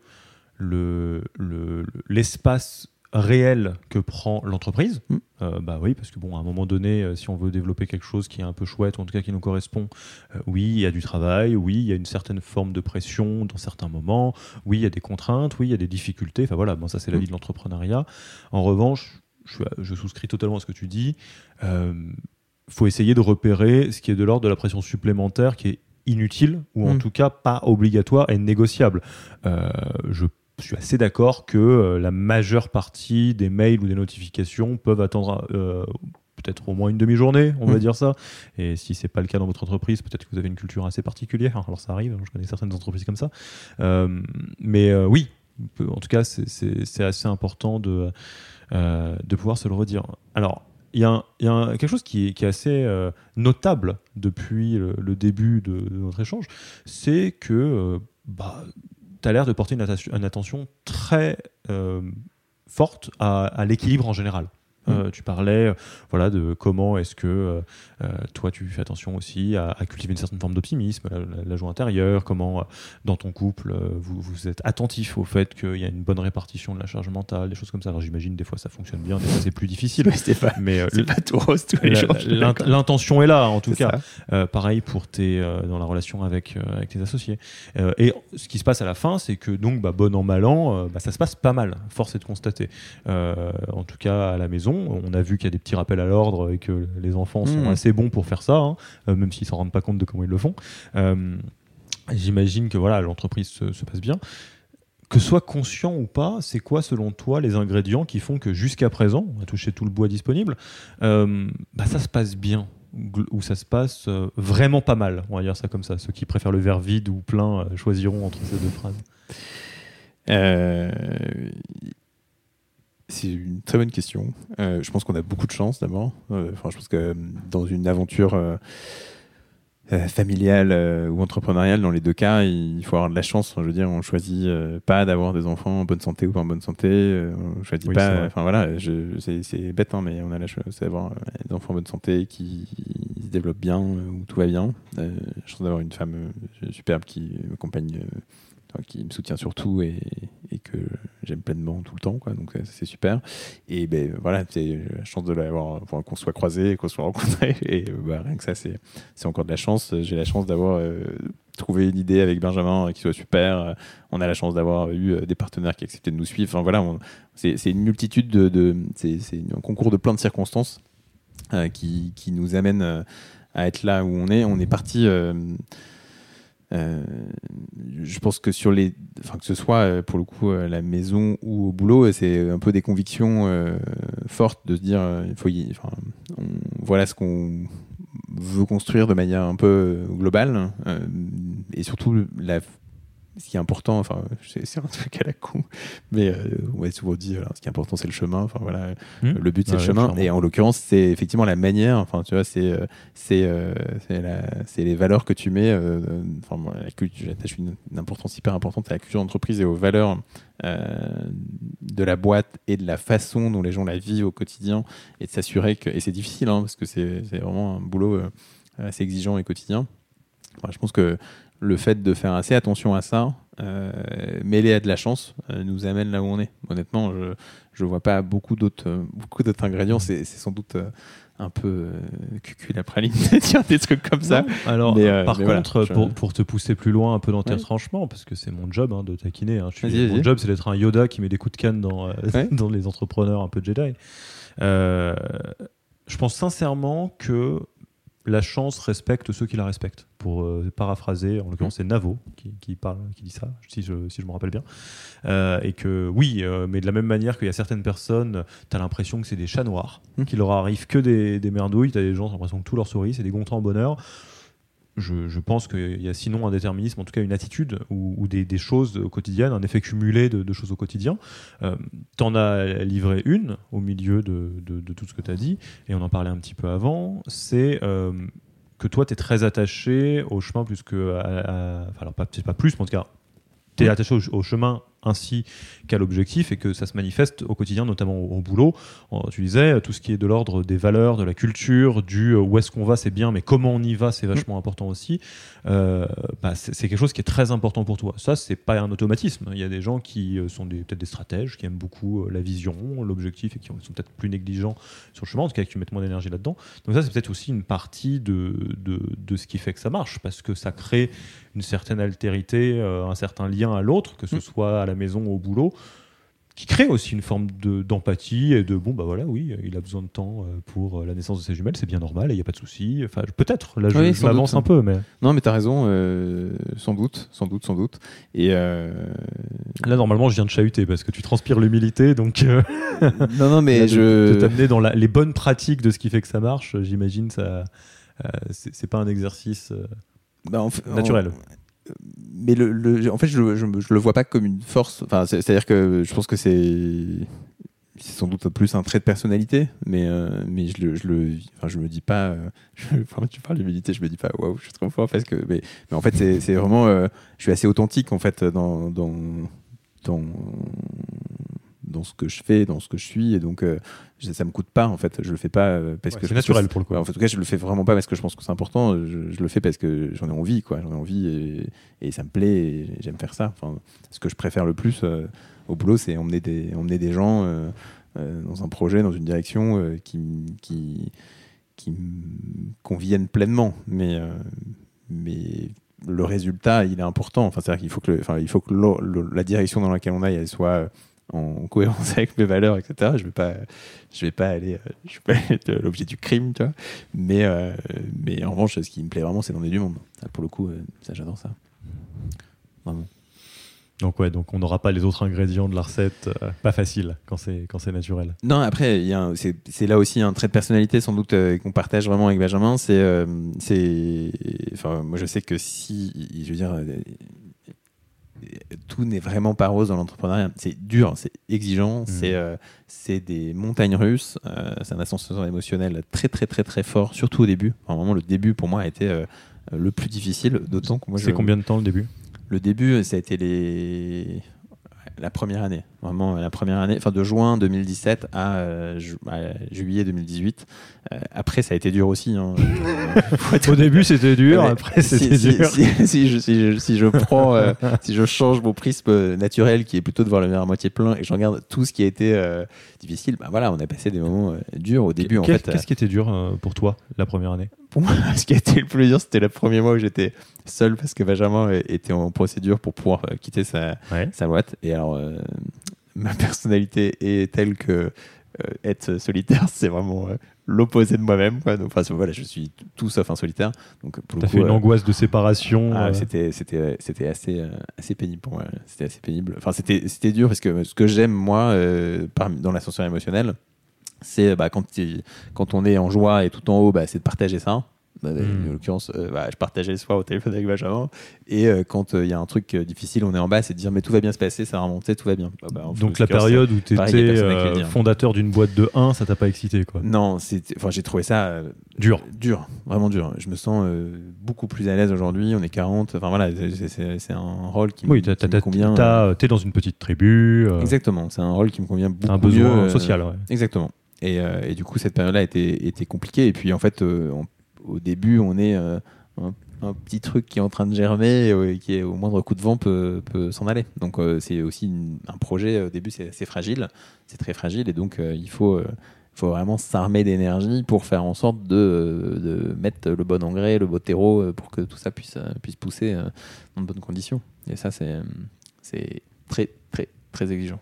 l'espace réel que prend l'entreprise. Mm. Euh, bah oui, parce que bon, à un moment donné, euh, si on veut développer quelque chose qui est un peu chouette, ou en tout cas qui nous correspond, euh, oui, il y a du travail, oui, il y a une certaine forme de pression dans certains moments, oui, il y a des contraintes, oui, il y a des difficultés. Enfin voilà, bon, ça c'est la mm. vie de l'entrepreneuriat. En revanche, je, je, souscris totalement à ce que tu dis. Il faut essayer de repérer ce qui est de l'ordre de la pression supplémentaire qui est inutile ou en mm. tout cas pas obligatoire et négociable. Euh, je suis assez d'accord que euh, la majeure partie des mails ou des notifications peuvent attendre euh, peut-être au moins une demi-journée, on va mm. dire ça. Et si c'est pas le cas dans votre entreprise, peut-être que vous avez une culture assez particulière. Alors ça arrive, je connais certaines entreprises comme ça. mais oui, en tout cas, c'est assez important de, de pouvoir se le redire. Alors, il y, a, quelque chose qui est, assez euh, notable depuis le, début de, notre échange, c'est que euh, bah, tu as l'air de porter une, attention très euh, forte à l'équilibre en général. Euh, mm. tu parlais euh, voilà, de comment est-ce que euh, toi tu fais attention aussi à, cultiver une certaine forme d'optimisme, la, joie intérieure, comment dans ton couple vous, vous, êtes attentif au fait qu'il y a une bonne répartition de la charge mentale, des choses comme ça. Alors j'imagine des fois ça fonctionne bien, des fois c'est plus difficile. c'est pas, mais c'est pas tout rose tous les jours. L'intention est là en tout cas. pareil pour tes, dans la relation avec, avec tes associés. et ce qui se passe à la fin, c'est que donc bah, bon an mal an, bah, ça se passe pas mal. Force est de constater. en tout cas à la maison on a vu qu'il y a des petits rappels à l'ordre et que les enfants sont mmh. assez bons pour faire ça, hein, euh, même s'ils s'en rendent pas compte de comment ils le font. Euh, j'imagine que voilà, l'entreprise se, passe bien. Que soit conscient ou pas, c'est quoi selon toi les ingrédients qui font que jusqu'à présent, on a touché tout le bois disponible, euh, bah, ça se passe bien ou ça se passe vraiment pas mal, on va dire ça comme ça. Ceux qui préfèrent le verre vide ou plein choisiront entre ces deux phrases. C'est une très bonne question. Euh, je pense qu'on a beaucoup de chance d'abord. Euh, enfin, je pense que euh, dans une aventure familiale ou entrepreneuriale, dans les deux cas, il faut avoir de la chance. je veux dire, on choisit pas d'avoir des enfants en bonne santé ou pas en bonne santé. on choisit pas. Enfin voilà, c'est bête, hein, mais on a la chance d'avoir des enfants en bonne santé qui se développent bien, où tout va bien. J'ai chance d'avoir une femme superbe qui m'accompagne qui me soutient surtout et, que j'aime pleinement tout le temps. Quoi, donc c'est super. Et ben voilà, c'est la chance de l'avoir, qu'on soit croisé, qu'on soit rencontré. Et bah, rien que ça, c'est, c'est encore de la chance. J'ai la chance d'avoir euh, trouvé une idée avec Benjamin euh, qui soit super. On a la chance d'avoir eu euh, des partenaires qui acceptaient de nous suivre. Enfin voilà, c'est, c'est une multitude de, c'est, un concours de plein de circonstances qui, qui, nous amènent à être là où on est. On est parti. Euh, je pense que sur les, enfin que ce soit euh, pour le coup à la maison ou au boulot, c'est un peu des convictions euh, fortes de se dire, il faut, enfin, voilà ce qu'on veut construire de manière un peu globale et surtout la ce qui est important, enfin, c'est un truc à la con, mais euh, on va souvent dit, ce qui est important, c'est le chemin. Enfin voilà, hmm. le but c'est le chemin. Et en l'occurrence, c'est effectivement la manière. Enfin, tu vois, c'est euh, c'est euh, c'est les valeurs que tu mets. enfin, la culture, j'attache une, importance hyper importante à la culture d'entreprise et aux valeurs de la boîte et de la façon dont les gens la vivent au quotidien et de s'assurer que. Et c'est difficile, hein, parce que c'est vraiment un boulot assez exigeant et quotidien. je pense que le fait de faire assez attention à ça, euh, mêlé à de la chance, euh, nous amène là où on est. Honnêtement, je ne vois pas beaucoup d'autres euh, beaucoup d'autres ingrédients. C'est sans doute un peu cucul la praline de dire des trucs comme ça. Alors, par contre, pour, te pousser plus loin un peu dans tes retranchements, parce que c'est mon job hein, de taquiner, hein, mon job c'est d'être un Yoda qui met des coups de canne dans, dans les entrepreneurs un peu Jedi. je pense sincèrement que la chance respecte ceux qui la respectent. Pour euh, paraphraser, en l'occurrence, c'est Navo qui, parle, qui dit ça, si je, si je me rappelle bien. Euh, et que oui, euh, mais de la même manière qu'il y a certaines personnes, tu as l'impression que c'est des chats noirs, mmh. qu'il leur arrive que des, des merdouilles, tu as des gens qui ont l'impression que tout leur sourit, c'est des gontans en bonheur je, pense qu'il y a sinon un déterminisme, en tout cas une attitude ou, des, choses au quotidien, un effet cumulé de, choses au quotidien. Euh, T'en as livré une au milieu de, tout ce que tu as dit, et on en parlait un petit peu avant, c'est euh, que toi, tu es très attaché au chemin plus que... À, alors, pas, pas plus, mais en tout cas, tu es attaché au, chemin ainsi qu'à l'objectif et que ça se manifeste au quotidien, notamment au, boulot. Tu disais, tout ce qui est de l'ordre des valeurs, de la culture, du euh, où est-ce qu'on va, c'est bien, mais comment on y va, c'est vachement important aussi. Euh, bah, c'est quelque chose qui est très important pour toi. Ça, c'est pas un automatisme. Il y a des gens qui euh, sont peut-être des stratèges, qui aiment beaucoup la vision, l'objectif et qui sont peut-être plus négligents sur le chemin, en tout cas qui mettent moins d'énergie là-dedans. Donc ça, c'est peut-être aussi une partie de, de, de, ce qui fait que ça marche, parce que ça crée une certaine altérité, un certain lien à l'autre, que ce mm. soit à la maison ou au boulot qui crée aussi une forme d'empathie et de bon bah voilà oui il a besoin de temps euh, pour euh, la naissance de ses jumelles c'est bien normal il n'y a pas de souci. Enfin peut-être là je, m'avance un peu mais. Non mais tu as raison euh, sans doute sans doute sans doute. Et là normalement je viens de chahuter parce que tu transpires l'humilité donc non non mais je t'amener dans la, les bonnes pratiques de ce qui fait que ça marche. J'imagine ça c'est pas un exercice bah, naturel mais le, en fait, je, je, le vois pas comme une force. Enfin, c'est-à-dire que je pense que c'est sans doute plus un trait de personnalité, mais, euh, mais je le, je le, enfin, je me dis pas. Euh, tu parles d'humilité, je me dis pas, waouh, je suis trop fort parce que. Mais, mais en fait, c'est vraiment. Euh, je suis assez authentique en fait dans, dans, dans ce que je fais, dans ce que je suis, et donc euh, ça me coûte pas en fait. Je le fais pas euh, parce que c'est naturel pour le coup. en tout cas, je le fais vraiment pas parce que je pense que c'est important. Je, le fais parce que j'en ai envie, quoi. J'en ai envie et, ça me plaît. et J'aime faire ça. Enfin, ce que je préfère le plus euh, au boulot, c'est emmener des, emmener des gens dans un projet, dans une direction qui, qui, qui me conviennent pleinement. Mais, mais le résultat, il est important. Enfin, c'est-à-dire qu'il faut que, enfin, il faut que la direction dans laquelle on aille, elle soit en cohérence avec mes valeurs, etc. Je vais pas, je vais pas aller, euh, je vais pas être l'objet du crime, tu vois. Mais, euh, mais en revanche, ce qui me plaît vraiment, c'est d'emmener du monde. pour le coup, euh, ça, j'adore ça. Vraiment. Donc ouais, donc on n'aura pas les autres ingrédients de la recette, pas facile quand c'est quand c'est naturel. Non, après c'est là aussi un trait de personnalité sans doute qu'on partage vraiment avec Benjamin. C'est c'est enfin moi je sais que si je veux dire tout n'est vraiment pas rose dans l'entrepreneuriat. C'est dur, c'est exigeant, mmh. euh, c'est des montagnes russes, euh, c'est un ascenseur émotionnel très très très très fort, surtout au début. Enfin, vraiment, le début pour moi a été euh, le plus difficile, d'autant que moi. C'est combien de temps le début? Le début, ça a été les la première année, vraiment la première année, enfin de juin 2017 à, juillet 2018. après, ça a été dur aussi. Hein. Au début, c'était dur. après, c'était dur. Si, je, si, je, prends, euh, si je change mon prisme naturel, qui est plutôt de voir le verre à moitié plein, et que je regarde tout ce qui a été euh, difficile, bah voilà, on a passé des moments euh, durs au début. Qu'est-ce qui était dur pour toi la première année? Pour moi, ce qui a été le plus dur, c'était le premier mois où j'étais seul parce que Benjamin était en procédure pour pouvoir quitter sa, sa boîte. Et alors, ma personnalité est telle que être solitaire, c'est vraiment l'opposé de moi-même. enfin, voilà, je suis tout sauf un solitaire. Donc, pour fait une euh, angoisse de séparation. Ah, euh. C'était, c'était, c'était assez, euh, assez pénible pour moi. C'était assez pénible. Enfin, c'était, c'était dur parce que ce que j'aime, moi, dans l'ascenseur émotionnel, c'est bah, quand, quand on est en joie et tout en haut, bah, c'est de partager ça. Hmm. En l'occurrence, euh, bah, je partageais le soir au téléphone avec Benjamin. Et euh, quand euh, il y a un truc difficile, on est en bas, c'est de dire mais tout va bien se passer, ça va remonter, tout va bien. Bah, Donc la période où tu étais fondateur d'une boîte de 1, ça t'a pas excité quoi Non, j'ai trouvé ça dur. Dur, vraiment dur. Je me sens beaucoup plus à l'aise aujourd'hui. On est 40. Enfin voilà, c'est un rôle qui, oui, me convient. Tu es dans une petite tribu. Exactement, c'est un rôle qui me convient beaucoup. Un besoin social, Exactement. Et, et, du coup, cette période-là était, était compliquée. Et puis, en fait, on au début, on est euh, un, petit truc qui est en train de germer et qui au moindre coup de vent peut, s'en aller. Donc euh, c'est aussi un projet, au début c'est fragile, c'est très fragile et donc euh, il faut, vraiment s'armer d'énergie pour faire en sorte de, mettre le bon engrais, le bon terreau pour que tout ça puisse, puisse pousser dans de bonnes conditions. Et ça c'est très très très exigeant.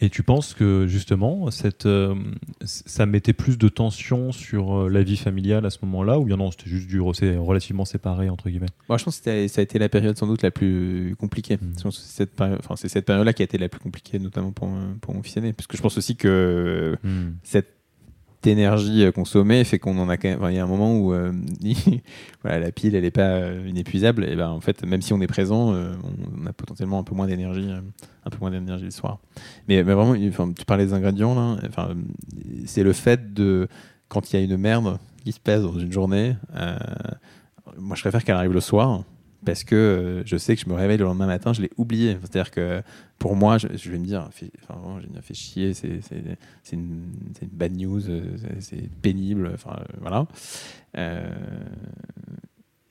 Et tu penses que justement, cette, euh, ça mettait plus de tension sur euh, la vie familiale à ce moment-là, ou bien non, c'était juste du relativement séparé entre guillemets? Moi, Je pense que ça a été la période sans doute la plus compliquée. Mmh. C'est cette, période-là qui a été la plus compliquée, notamment pour, pour mon fils aîné, parce que je pense aussi que mmh. cette énergie euh, consommée fait qu'on en a quand même. Il y a un moment où euh, la pile elle n'est pas euh, inépuisable et ben en fait même si on est présent, on, a potentiellement un peu moins d'énergie, un peu moins d'énergie le soir. Mais, mais vraiment, tu parlais des ingrédients là. Enfin, c'est le fait de quand il y a une merde qui se passe dans une journée. moi, je préfère qu'elle arrive le soir parce que euh, je sais que je me réveille le lendemain matin, je l'ai oublié. C'est-à-dire que pour moi, je, vais me dire, fait, enfin, j'ai fait chier, c'est une, une, bad news, euh, c'est pénible, enfin euh, voilà.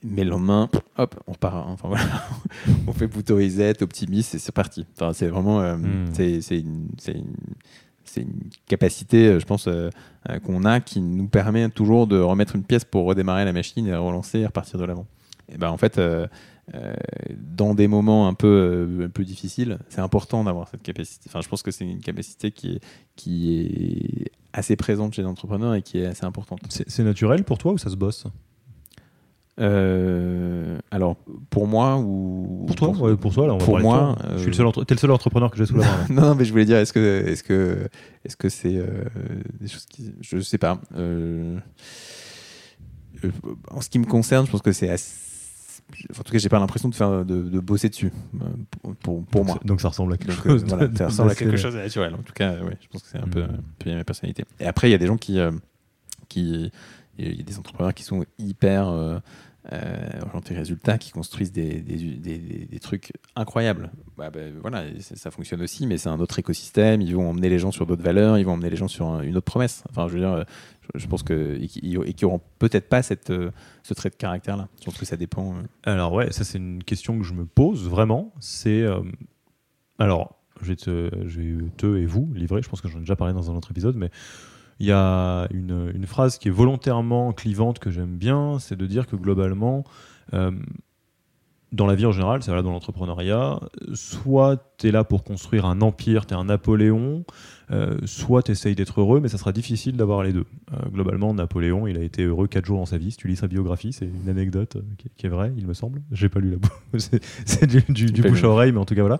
mais le lendemain, hop, on part, enfin voilà, on fait plutôt reset, optimiste et c'est parti. Enfin, c'est vraiment, hmm. c'est une, une, une, capacité, je pense, qu'on a qui nous permet toujours de remettre une pièce pour redémarrer la machine et relancer et repartir de l'avant. Et ben en fait, dans des moments un peu, un peu difficiles, c'est important d'avoir cette capacité. Enfin, je pense que c'est une capacité qui est, qui est assez présente chez les entrepreneurs et qui est assez importante. C'est naturel pour toi ou ça se bosse? Euh, alors, pour moi ou pour toi, pour, pour toi, là, on va pour moi, je suis le seul, es le seul entrepreneur que j'ai sous la main. non, non, mais je voulais dire, est-ce que, est-ce que, est-ce que c'est euh, des choses qui, je sais pas. Euh, en ce qui me concerne, je pense que c'est assez... en tout cas, j'ai pas l'impression de faire de, de bosser dessus pour, pour moi. Donc ça ressemble à quelque chose. Voilà, ça ressemble à quelque chose de naturel. En tout cas, ouais, je pense que c'est un peu, un peu ma personnalité. Et après, il y a des gens qui, qui, il y a des entrepreneurs qui sont hyper euh, des résultats, qui construisent des, des, des, trucs incroyables. Bah, bah, voilà, ça, fonctionne aussi, mais c'est un autre écosystème. Ils vont emmener les gens sur d'autres valeurs, ils vont emmener les gens sur une autre promesse. Enfin, je veux dire, je, pense que et qui n'auront peut-être pas cette, euh, ce trait de caractère-là. Je pense que ça dépend. Euh. Alors ouais, ça c'est une question que je me pose vraiment. C'est euh, alors, je vais, te, je vais te et vous livrer. Je pense que j'en ai déjà parlé dans un autre épisode, mais il y a une, phrase qui est volontairement clivante que j'aime bien, c'est de dire que globalement, euh, dans la vie en général, c'est là dans l'entrepreneuriat, soit tu es là pour construire un empire, tu es un Napoléon, euh, soit tu essayes d'être heureux, mais ça sera difficile d'avoir les deux. Euh, globalement, Napoléon, il a été heureux 4 jours dans sa vie. Si tu lis sa biographie, c'est une anecdote euh, qui, est vraie, il me semble. J'ai pas lu la bouche, c'est du, du, bouche à oreille, mais en tout cas voilà.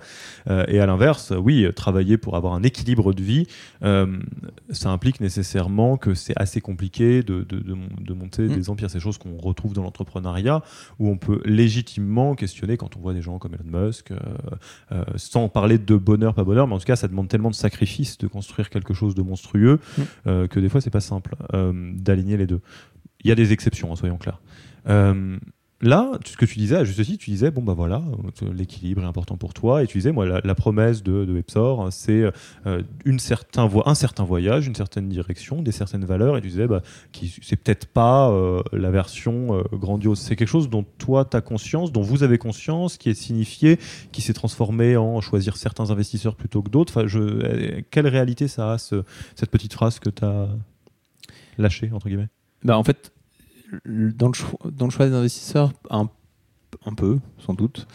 et à l'inverse, oui, travailler pour avoir un équilibre de vie, ça implique nécessairement que c'est assez compliqué de, de, de, monter mm. des empires. C'est choses qu'on retrouve dans l'entrepreneuriat, où on peut légitimement questionner quand on voit des gens comme Elon Musk, sans parler de bonheur, pas bonheur, mais en tout cas, ça demande tellement de sacrifices de construire quelque chose de monstrueux mm. euh, que des fois c'est pas simple euh, d'aligner les deux. Il y a des exceptions, hein, soyons clairs. Là, ce que tu disais, juste aussi, tu disais, bon, bah voilà, l'équilibre est important pour toi. Et tu disais, moi, la, promesse de, de c'est euh, une certain un certain voyage, une certaine direction, des certaines valeurs. Et tu disais, bah, c'est peut-être pas euh, la version euh, grandiose. C'est quelque chose dont toi, tu as conscience, dont vous avez conscience, qui est signifié, qui s'est transformé en choisir certains investisseurs plutôt que d'autres. Enfin, quelle réalité ça a, ce, cette petite phrase que tu as lâchée, entre guillemets? Bah, En fait, dans le, choix, dans le choix des investisseurs, un, un peu, sans doute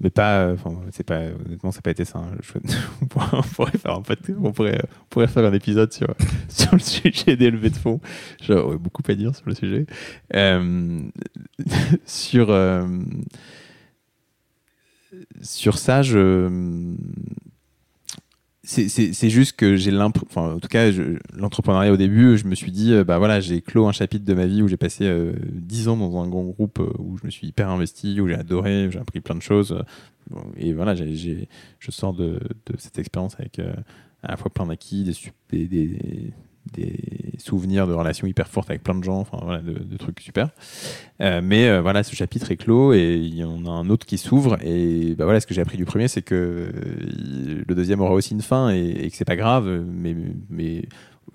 mais pas c'est pas honnêtement ça n'a pas été ça hein. on, pourrait, faire un on pourrait on pourrait faire un épisode sur sur le sujet des levées de fonds j'aurais beaucoup à dire sur le sujet euh, sur euh, sur ça je c'est juste que j'ai l'impression, enfin, en tout cas, l'entrepreneuriat au début, je me suis dit, euh, bah voilà, j'ai clos un chapitre de ma vie où j'ai passé euh, dix ans dans un grand groupe euh, où je me suis hyper investi, où j'ai adoré, j'ai appris plein de choses. et voilà, je sors de, de cette expérience avec à la fois plein d'acquis, des souvenirs de relations hyper fortes avec plein de gens, enfin voilà, de, trucs super. Euh, mais euh, voilà, ce chapitre est clos et il y en a un autre qui s'ouvre. Et bah voilà, ce que j'ai appris du premier, c'est que euh, le deuxième aura aussi une fin et, que c'est pas grave. Mais, mais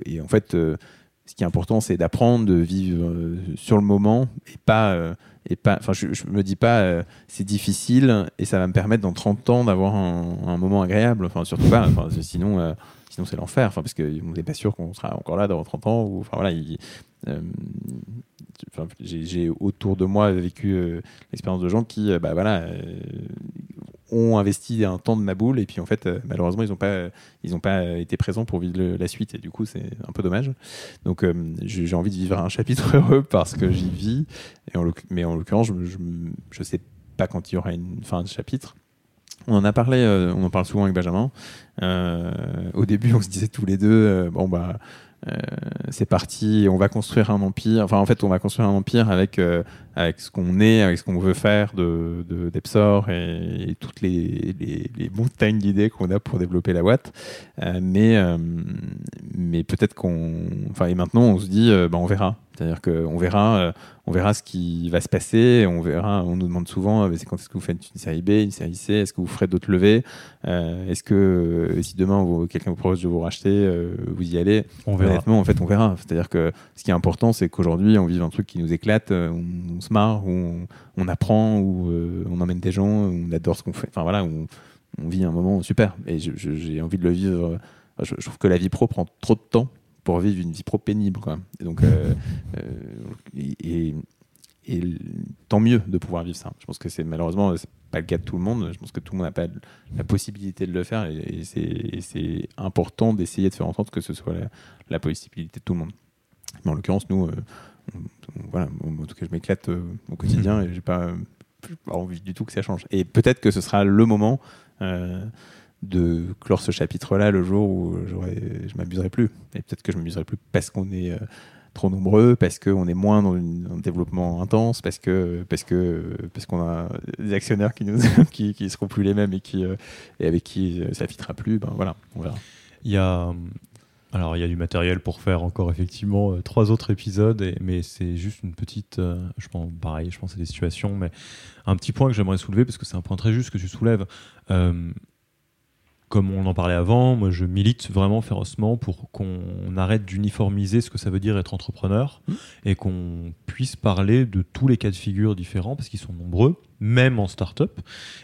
et en fait, ce qui est important, c'est d'apprendre, de vivre sur le moment et pas. et pas, enfin, je, je, me dis pas c'est difficile et ça va me permettre dans 30 ans d'avoir un, moment agréable. Enfin, surtout pas. Sinon, sinon c'est l'enfer, enfin, parce qu'on n'est pas sûr qu'on sera encore là dans 30 ans. Ou, enfin, voilà, euh, j'ai autour de moi vécu euh, l'expérience de gens qui euh, bah, voilà, ont investi un temps de ma boule et puis en fait malheureusement ils n'ont pas, ils pas été présents pour vivre la suite et du coup c'est un peu dommage. Donc j'ai envie de vivre un chapitre heureux parce que j'y vis, mais en l'occurrence je ne sais pas quand il y aura une fin de chapitre. On en a parlé, euh, on en parle souvent avec Benjamin. Euh, au début, on se disait tous les deux, euh, bon bah, c'est parti, on va construire un empire. Enfin, en fait, on va construire un empire avec avec ce qu'on est, avec ce qu'on veut faire de d'Epsor et, toutes les, montagnes d'idées qu'on a pour développer la boîte. mais mais peut-être qu'on, enfin, et maintenant, on se dit, bah, on verra. C'est-à-dire qu'on verra, euh, on verra ce qui va se passer. On verra. On nous demande souvent, euh, c'est quand est-ce que vous faites une série B, une série C Est-ce que vous ferez d'autres levées euh, Est-ce que si demain quelqu'un vous propose de vous racheter, vous y allez On verra. Honnêtement, en fait, on verra. C'est-à-dire que ce qui est important, c'est qu'aujourd'hui, on vive un truc qui nous éclate, on, se marre, on, apprend, on emmène des gens, on adore ce qu'on fait. Enfin voilà, on, on vit un moment super. Et j'ai envie de le vivre. Je, je trouve que la vie pro prend trop de temps pour vivre une vie trop pénible. Quoi. Et donc, euh, euh, et, tant mieux de pouvoir vivre ça. Je pense que c'est malheureusement c'est pas le cas de tout le monde. Je pense que tout le monde n'a pas la possibilité de le faire et, c'est important d'essayer de faire en sorte que ce soit la, possibilité de tout le monde. Mais en l'occurrence, nous, voilà, en tout cas, je m'éclate au quotidien et j'ai pas, pas envie du tout que ça change. Et peut-être que ce sera le moment de clore ce chapitre-là le jour où je m'amuserai plus. Et peut-être que je m'amuserai plus parce qu'on est euh, trop nombreux, parce qu'on est moins dans, un développement intense, parce que parce que parce qu'on a des actionnaires qui nous qui, qui seront plus les mêmes et qui euh, et avec qui ça fitera plus. Ben voilà. Il y a alors il y a du matériel pour faire encore effectivement euh, trois autres épisodes, mais c'est juste une petite, je pense pareil, je pense à des situations, mais un petit point que j'aimerais soulever parce que c'est un point très juste que tu soulèves comme on en parlait avant, moi je milite vraiment férocement pour qu'on arrête d'uniformiser ce que ça veut dire être entrepreneur mmh. et qu'on puisse parler de tous les cas de figure différents parce qu'ils sont nombreux, même en start-up.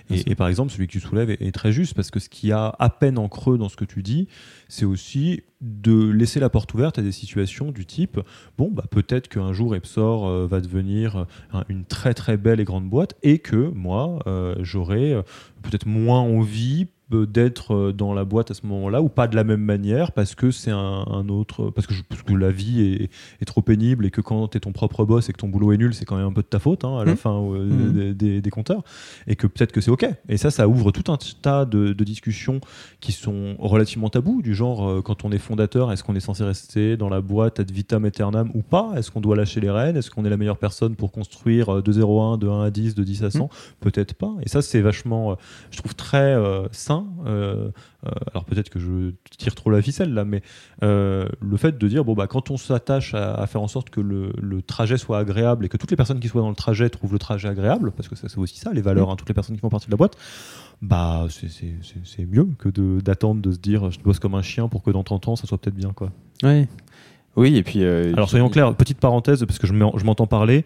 Et, par exemple, celui que tu soulèves est, très juste parce que ce qui a à peine en creux dans ce que tu dis, c'est aussi de laisser la porte ouverte à des situations du type bon, bah, peut-être qu'un jour Epsor euh, va devenir une très très belle et grande boîte et que moi euh, j'aurai euh, peut-être moins envie d'être euh, dans la boîte à ce moment-là ou pas de la même manière parce que c'est un, autre parce que, que la vie est, trop pénible et que quand tu es ton propre boss et que ton boulot est nul c'est quand même un peu de ta faute hein, à la mmh. fin euh, mmh. des, compteurs et que peut-être que c'est ok et ça ça ouvre tout un tas de, discussions qui sont relativement tabous du genre euh, quand on est fondateur est-ce qu'on est censé rester dans la boîte ad vitam aeternam ou pas? Est-ce qu'on doit lâcher les rênes? Est-ce qu'on est la meilleure personne pour construire de 0 à 1 de 1 à 10 de 10 à 100 mmh. peut-être pas et ça c'est vachement je trouve très simple euh, euh, alors peut-être que je tire trop la ficelle là, mais euh, le fait de dire bon bah quand on s'attache à, faire en sorte que le, trajet soit agréable et que toutes les personnes qui soient dans le trajet trouvent le trajet agréable, parce que ça c'est aussi ça les valeurs, hein, toutes les personnes qui font partie de la boîte, bah c'est mieux que d'attendre de, se dire je bosse comme un chien pour que dans 30 ans ça soit peut-être bien quoi. Oui. Oui, et puis. Alors soyons clairs, petite parenthèse, parce que je m'entends parler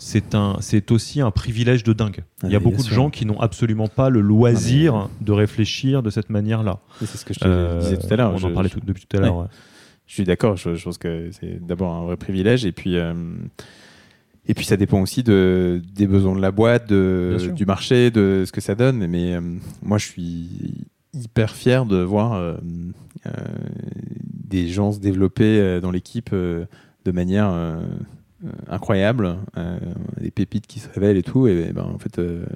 c'est un, c'est aussi un privilège de dingue. Ah, Il y a beaucoup de gens qui n'ont absolument pas le loisir ah, de réfléchir de cette manière-là. C'est ce que je te euh, disais tout à l'heure. On en parlait depuis tout à l'heure. Je suis d'accord. Je, pense que c'est d'abord un vrai privilège et puis. Euh, et puis ça dépend aussi de, des besoins de la boîte, de, du marché, de ce que ça donne. Mais euh, moi, je suis hyper fier de voir des gens se développer dans l'équipe de manière euh, incroyable, euh, des pépites qui se révèlent et tout. Et, ben, en fait, euh,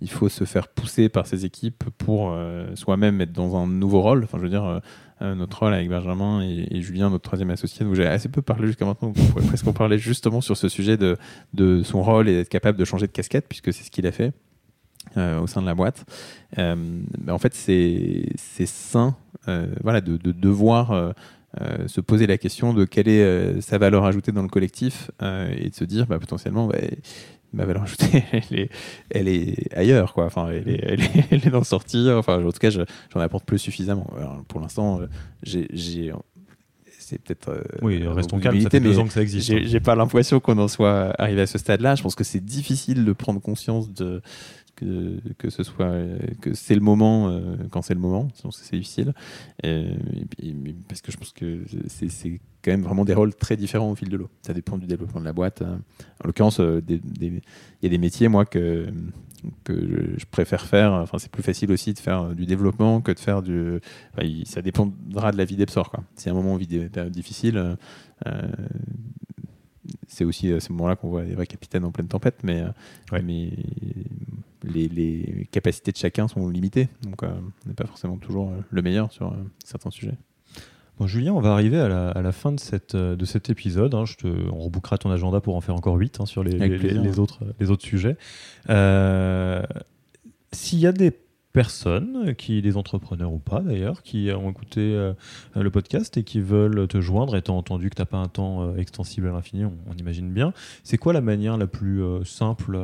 il faut se faire pousser par ces équipes pour soi-même être dans un nouveau rôle. Enfin, je veux dire, notre rôle avec Benjamin et, Julien, notre troisième associé, dont j'ai assez peu parlé jusqu'à maintenant. On pourrait presque en parler justement sur ce sujet de, de son rôle et d'être capable de changer de casquette, puisque c'est ce qu'il a fait. au sein de la boîte. En fait, c'est sain voilà, de, de devoir euh, se poser la question de quelle est euh, sa valeur ajoutée dans le collectif euh, et de se dire bah, potentiellement bah, ma valeur ajoutée elle est, elle est ailleurs quoi. Enfin elle est, elle est, elle est d'en sortir. Enfin en tout cas j'en apporte plus suffisamment. Pour l'instant j'ai c'est peut-être oui restons calmes ça fait deux ans que ça existe hein. j'ai pas l'impression qu'on en soit arrivé à ce stade là je pense que c'est difficile de prendre conscience de que, ce soit que c'est le moment euh, quand c'est le moment, sinon c'est difficile. parce que je pense que c'est quand même vraiment des rôles très différents au fil de l'eau. Ça dépend du développement de la boîte. Hein. En l'occurrence, euh, il y a des métiers moi que que je préfère faire. Enfin, c'est plus facile aussi de faire du développement que de faire du. ça dépendra de la vie d'Epsor. Si à un moment on vit des périodes difficiles, euh, c'est aussi à ce moment-là qu'on voit les vrais capitaines en pleine tempête, mais, mais les, capacités de chacun sont limitées. Donc, euh, on n'est pas forcément toujours euh, le meilleur sur euh, certains sujets. Bon, Julien, on va arriver à la, fin de, cette, de cet épisode. Hein. Je te, on rebouclera ton agenda pour en faire encore 8 hein, sur les, les, autres, les autres sujets. S'il y a des personnes, qui des entrepreneurs ou pas d'ailleurs, qui ont écouté euh, le podcast et qui veulent te joindre, étant entendu que tu n'as pas un temps euh, extensible à l'infini, on, imagine bien. C'est quoi la manière la plus euh, simple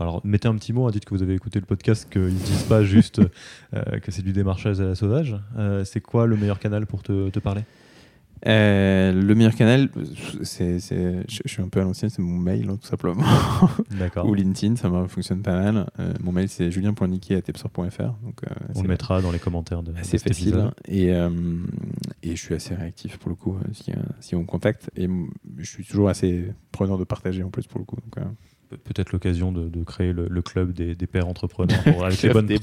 Alors, mettez un petit mot, hein, dites que vous avez écouté le podcast, qu'ils ne disent pas juste que c'est du démarchage à la sauvage. c'est quoi le meilleur canal pour te parler? Euh, le meilleur canal, c'est, je, suis un peu à l'ancienne, c'est mon mail, hein, tout simplement. D'accord. Ou LinkedIn, ça fonctionne pas mal. Euh, mon mail, c'est julien.niquet.tepsor.fr. Donc, euh, On le mettra dans les commentaires de C'est facile. Et, et je suis assez réactif pour le coup, si, si on me contacte. Et je suis toujours assez preneur de partager en plus pour le coup. Donc, peut-être l'occasion de, créer le, club des, pères entrepreneurs pour, avec les bonnes des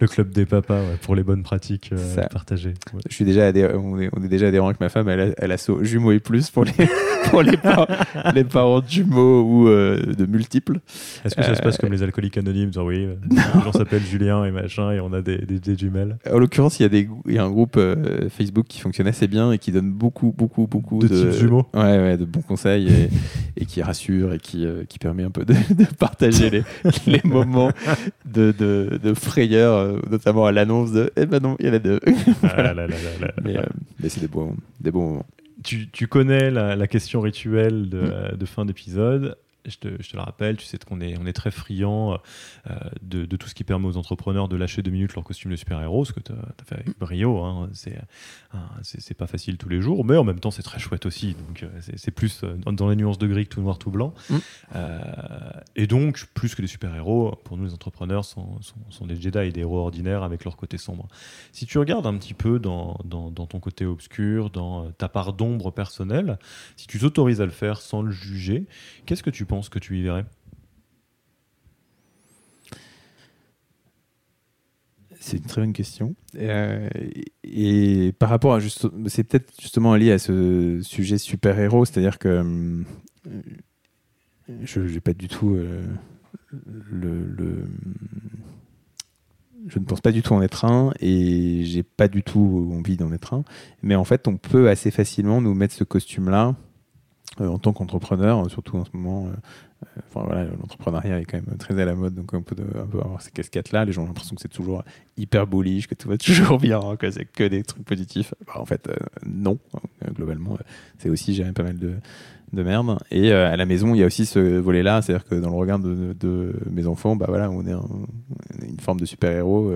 le club des papas pour les bonnes pratiques partagées. Je suis déjà on, est, déjà adhérent avec ma femme, elle, elle a jumeaux et plus pour les pour les, parents, les parents jumeaux ou de multiples. Est-ce que ça se passe comme les alcooliques anonymes, genre oui, on s'appelle Julien et machin et on a des, des, jumelles. En l'occurrence, il y a des il y a un groupe Facebook qui fonctionne assez bien et qui donne beaucoup beaucoup beaucoup de, de jumeaux. Ouais, ouais, de bons conseils et, et qui rassure et qui, qui permet un peu de, partager les, les, moments de, de, frayeur, euh, notamment à l'annonce de Eh ben non, il y en a deux. Mais, euh, mais c'est des bons, des bons moments. Tu, tu connais la, la, question rituelle de, mm. de fin d'épisode je te, je te, le rappelle, tu sais qu'on est, on est très friand euh, de, de, tout ce qui permet aux entrepreneurs de lâcher deux minutes leur costume de super-héros, ce que tu as, fait avec brio. Hein, c'est, c'est, pas facile tous les jours, mais en même temps, c'est très chouette aussi. Donc, euh, c'est, plus euh, dans, les nuances de gris que tout noir, tout blanc. Mm. et donc, plus que des super-héros, pour nous, les entrepreneurs sont, sont, sont, des Jedi et des héros ordinaires avec leur côté sombre. Si tu regardes un petit peu dans, dans, dans ton côté obscur, dans ta part d'ombre personnelle, si tu t'autorises à le faire sans le juger, qu'est-ce que tu que tu y verrais? C'est une très bonne question. Euh, et par rapport à juste, c'est peut-être justement lié à ce sujet super-héros, c'est-à-dire que euh, je n'ai pas du tout euh, je ne pense pas du tout en être un et j'ai pas du tout envie d'en être un. Mais en fait, on peut assez facilement nous mettre ce costume-là en tant qu'entrepreneur, surtout en ce moment, euh, euh, l'entrepreneuriat est quand même très à la mode, donc on peut, avoir ces casquettes-là. Les gens ont l'impression que c'est toujours hyper bullish, que tout va toujours bien, que c'est que des trucs positifs. Bah, en fait, non. globalement, c'est aussi gérer pas mal de, de merde. Et à la maison, il y a aussi ce volet-là, c'est-à-dire que dans le regard de, mes enfants, bah voilà, on est, une forme de super-héros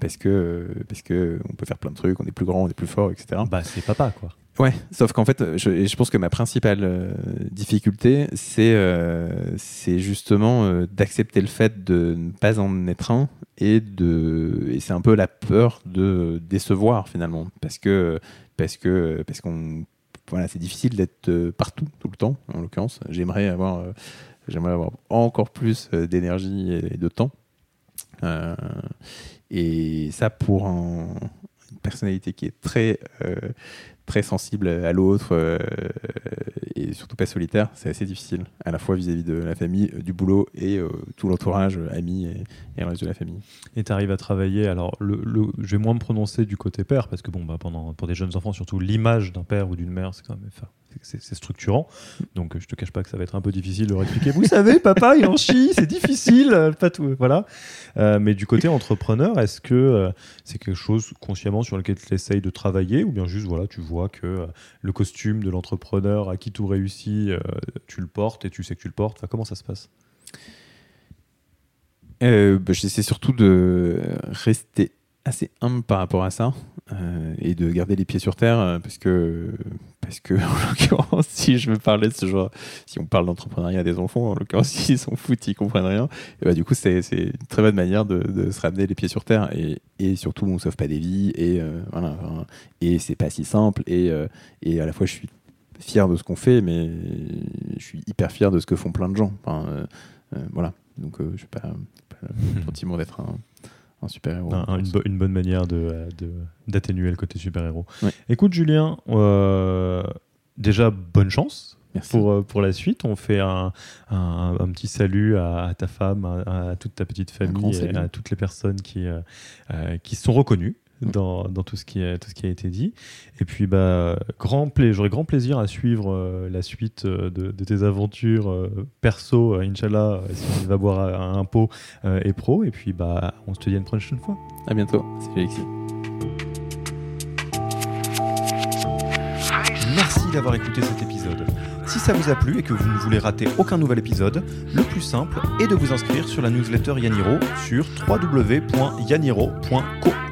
parce que parce que on peut faire plein de trucs, on est plus grand, on est plus fort, etc. Bah c'est papa quoi. Ouais, sauf qu'en fait, je, pense que ma principale euh, difficulté, c'est euh, justement euh, d'accepter le fait de ne pas en être un et de et c'est un peu la peur de décevoir finalement parce que parce que parce qu'on voilà, c'est difficile d'être partout tout le temps en l'occurrence. J'aimerais avoir j'aimerais avoir encore plus d'énergie et de temps. et ça pour un, une personnalité qui est très très sensible à l'autre euh, et surtout pas solitaire, c'est assez difficile, à la fois vis-à-vis de la famille, euh, du boulot et euh, tout l'entourage, amis et, et, le reste de la famille. Et tu arrives à travailler, alors je vais moins me prononcer du côté père, parce que bon, bah, pendant, pour des jeunes enfants, surtout l'image d'un père ou d'une mère, c'est quand même c'est structurant. Donc je te cache pas que ça va être un peu difficile de leur expliquer. Vous savez, papa, il en chie, c'est difficile, pas tout. Voilà. Euh, mais du côté entrepreneur, est-ce que euh, c'est quelque chose consciemment sur lequel tu essayes de travailler ou bien juste voilà, tu vois que euh, le costume de l'entrepreneur à qui tout réussit, tu le portes et tu sais que tu le portes? comment ça se passe? Bah, J'essaie surtout de rester assez humble par rapport à ça euh, et de garder les pieds sur terre euh, parce que parce que en l'occurrence si je veux parler de ce genre si on parle d'entrepreneuriat des enfants en l'occurrence s'ils sont foutus ils comprennent rien et bah, du coup c'est une très bonne manière de, de, se ramener les pieds sur terre et, et surtout on sauve pas des vies et euh, voilà et c'est pas si simple et, et à la fois je suis fier de ce qu'on fait mais je suis hyper fier de ce que font plein de gens enfin, voilà. Donc je suis pas, pas le sentiment d'être un super-héros. une, bonne manière d'atténuer de, le côté super-héros. Écoute, Julien, euh, déjà, bonne chance. Pour, euh, pour la suite, on fait un, un, petit salut à, ta femme, à, toute ta petite famille et à toutes les personnes qui, euh, qui se sont reconnues dans, dans, tout, ce qui a, tout ce qui a été dit. Et puis, bah, grand j'aurais grand plaisir à suivre euh, la suite euh, de, de, tes aventures euh, perso, Inch'Allah, si on va boire un pot et pro. Et puis, bah, on se te dit à une prochaine fois. À bientôt. C'est Félix. Merci d'avoir écouté cet épisode. Si ça vous a plu et que vous ne voulez rater aucun nouvel épisode, le plus simple est de vous inscrire sur la newsletter Yaniro sur www.yaniro.co.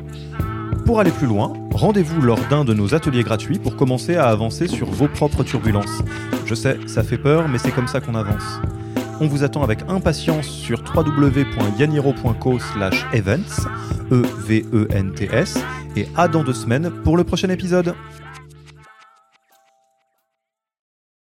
Pour aller plus loin, rendez-vous lors d'un de nos ateliers gratuits pour commencer à avancer sur vos propres turbulences. Je sais, ça fait peur, mais c'est comme ça qu'on avance. On vous attend avec impatience sur www.yaniro.co events, E-V-E-N-T-S, et à dans deux semaines pour le prochain épisode.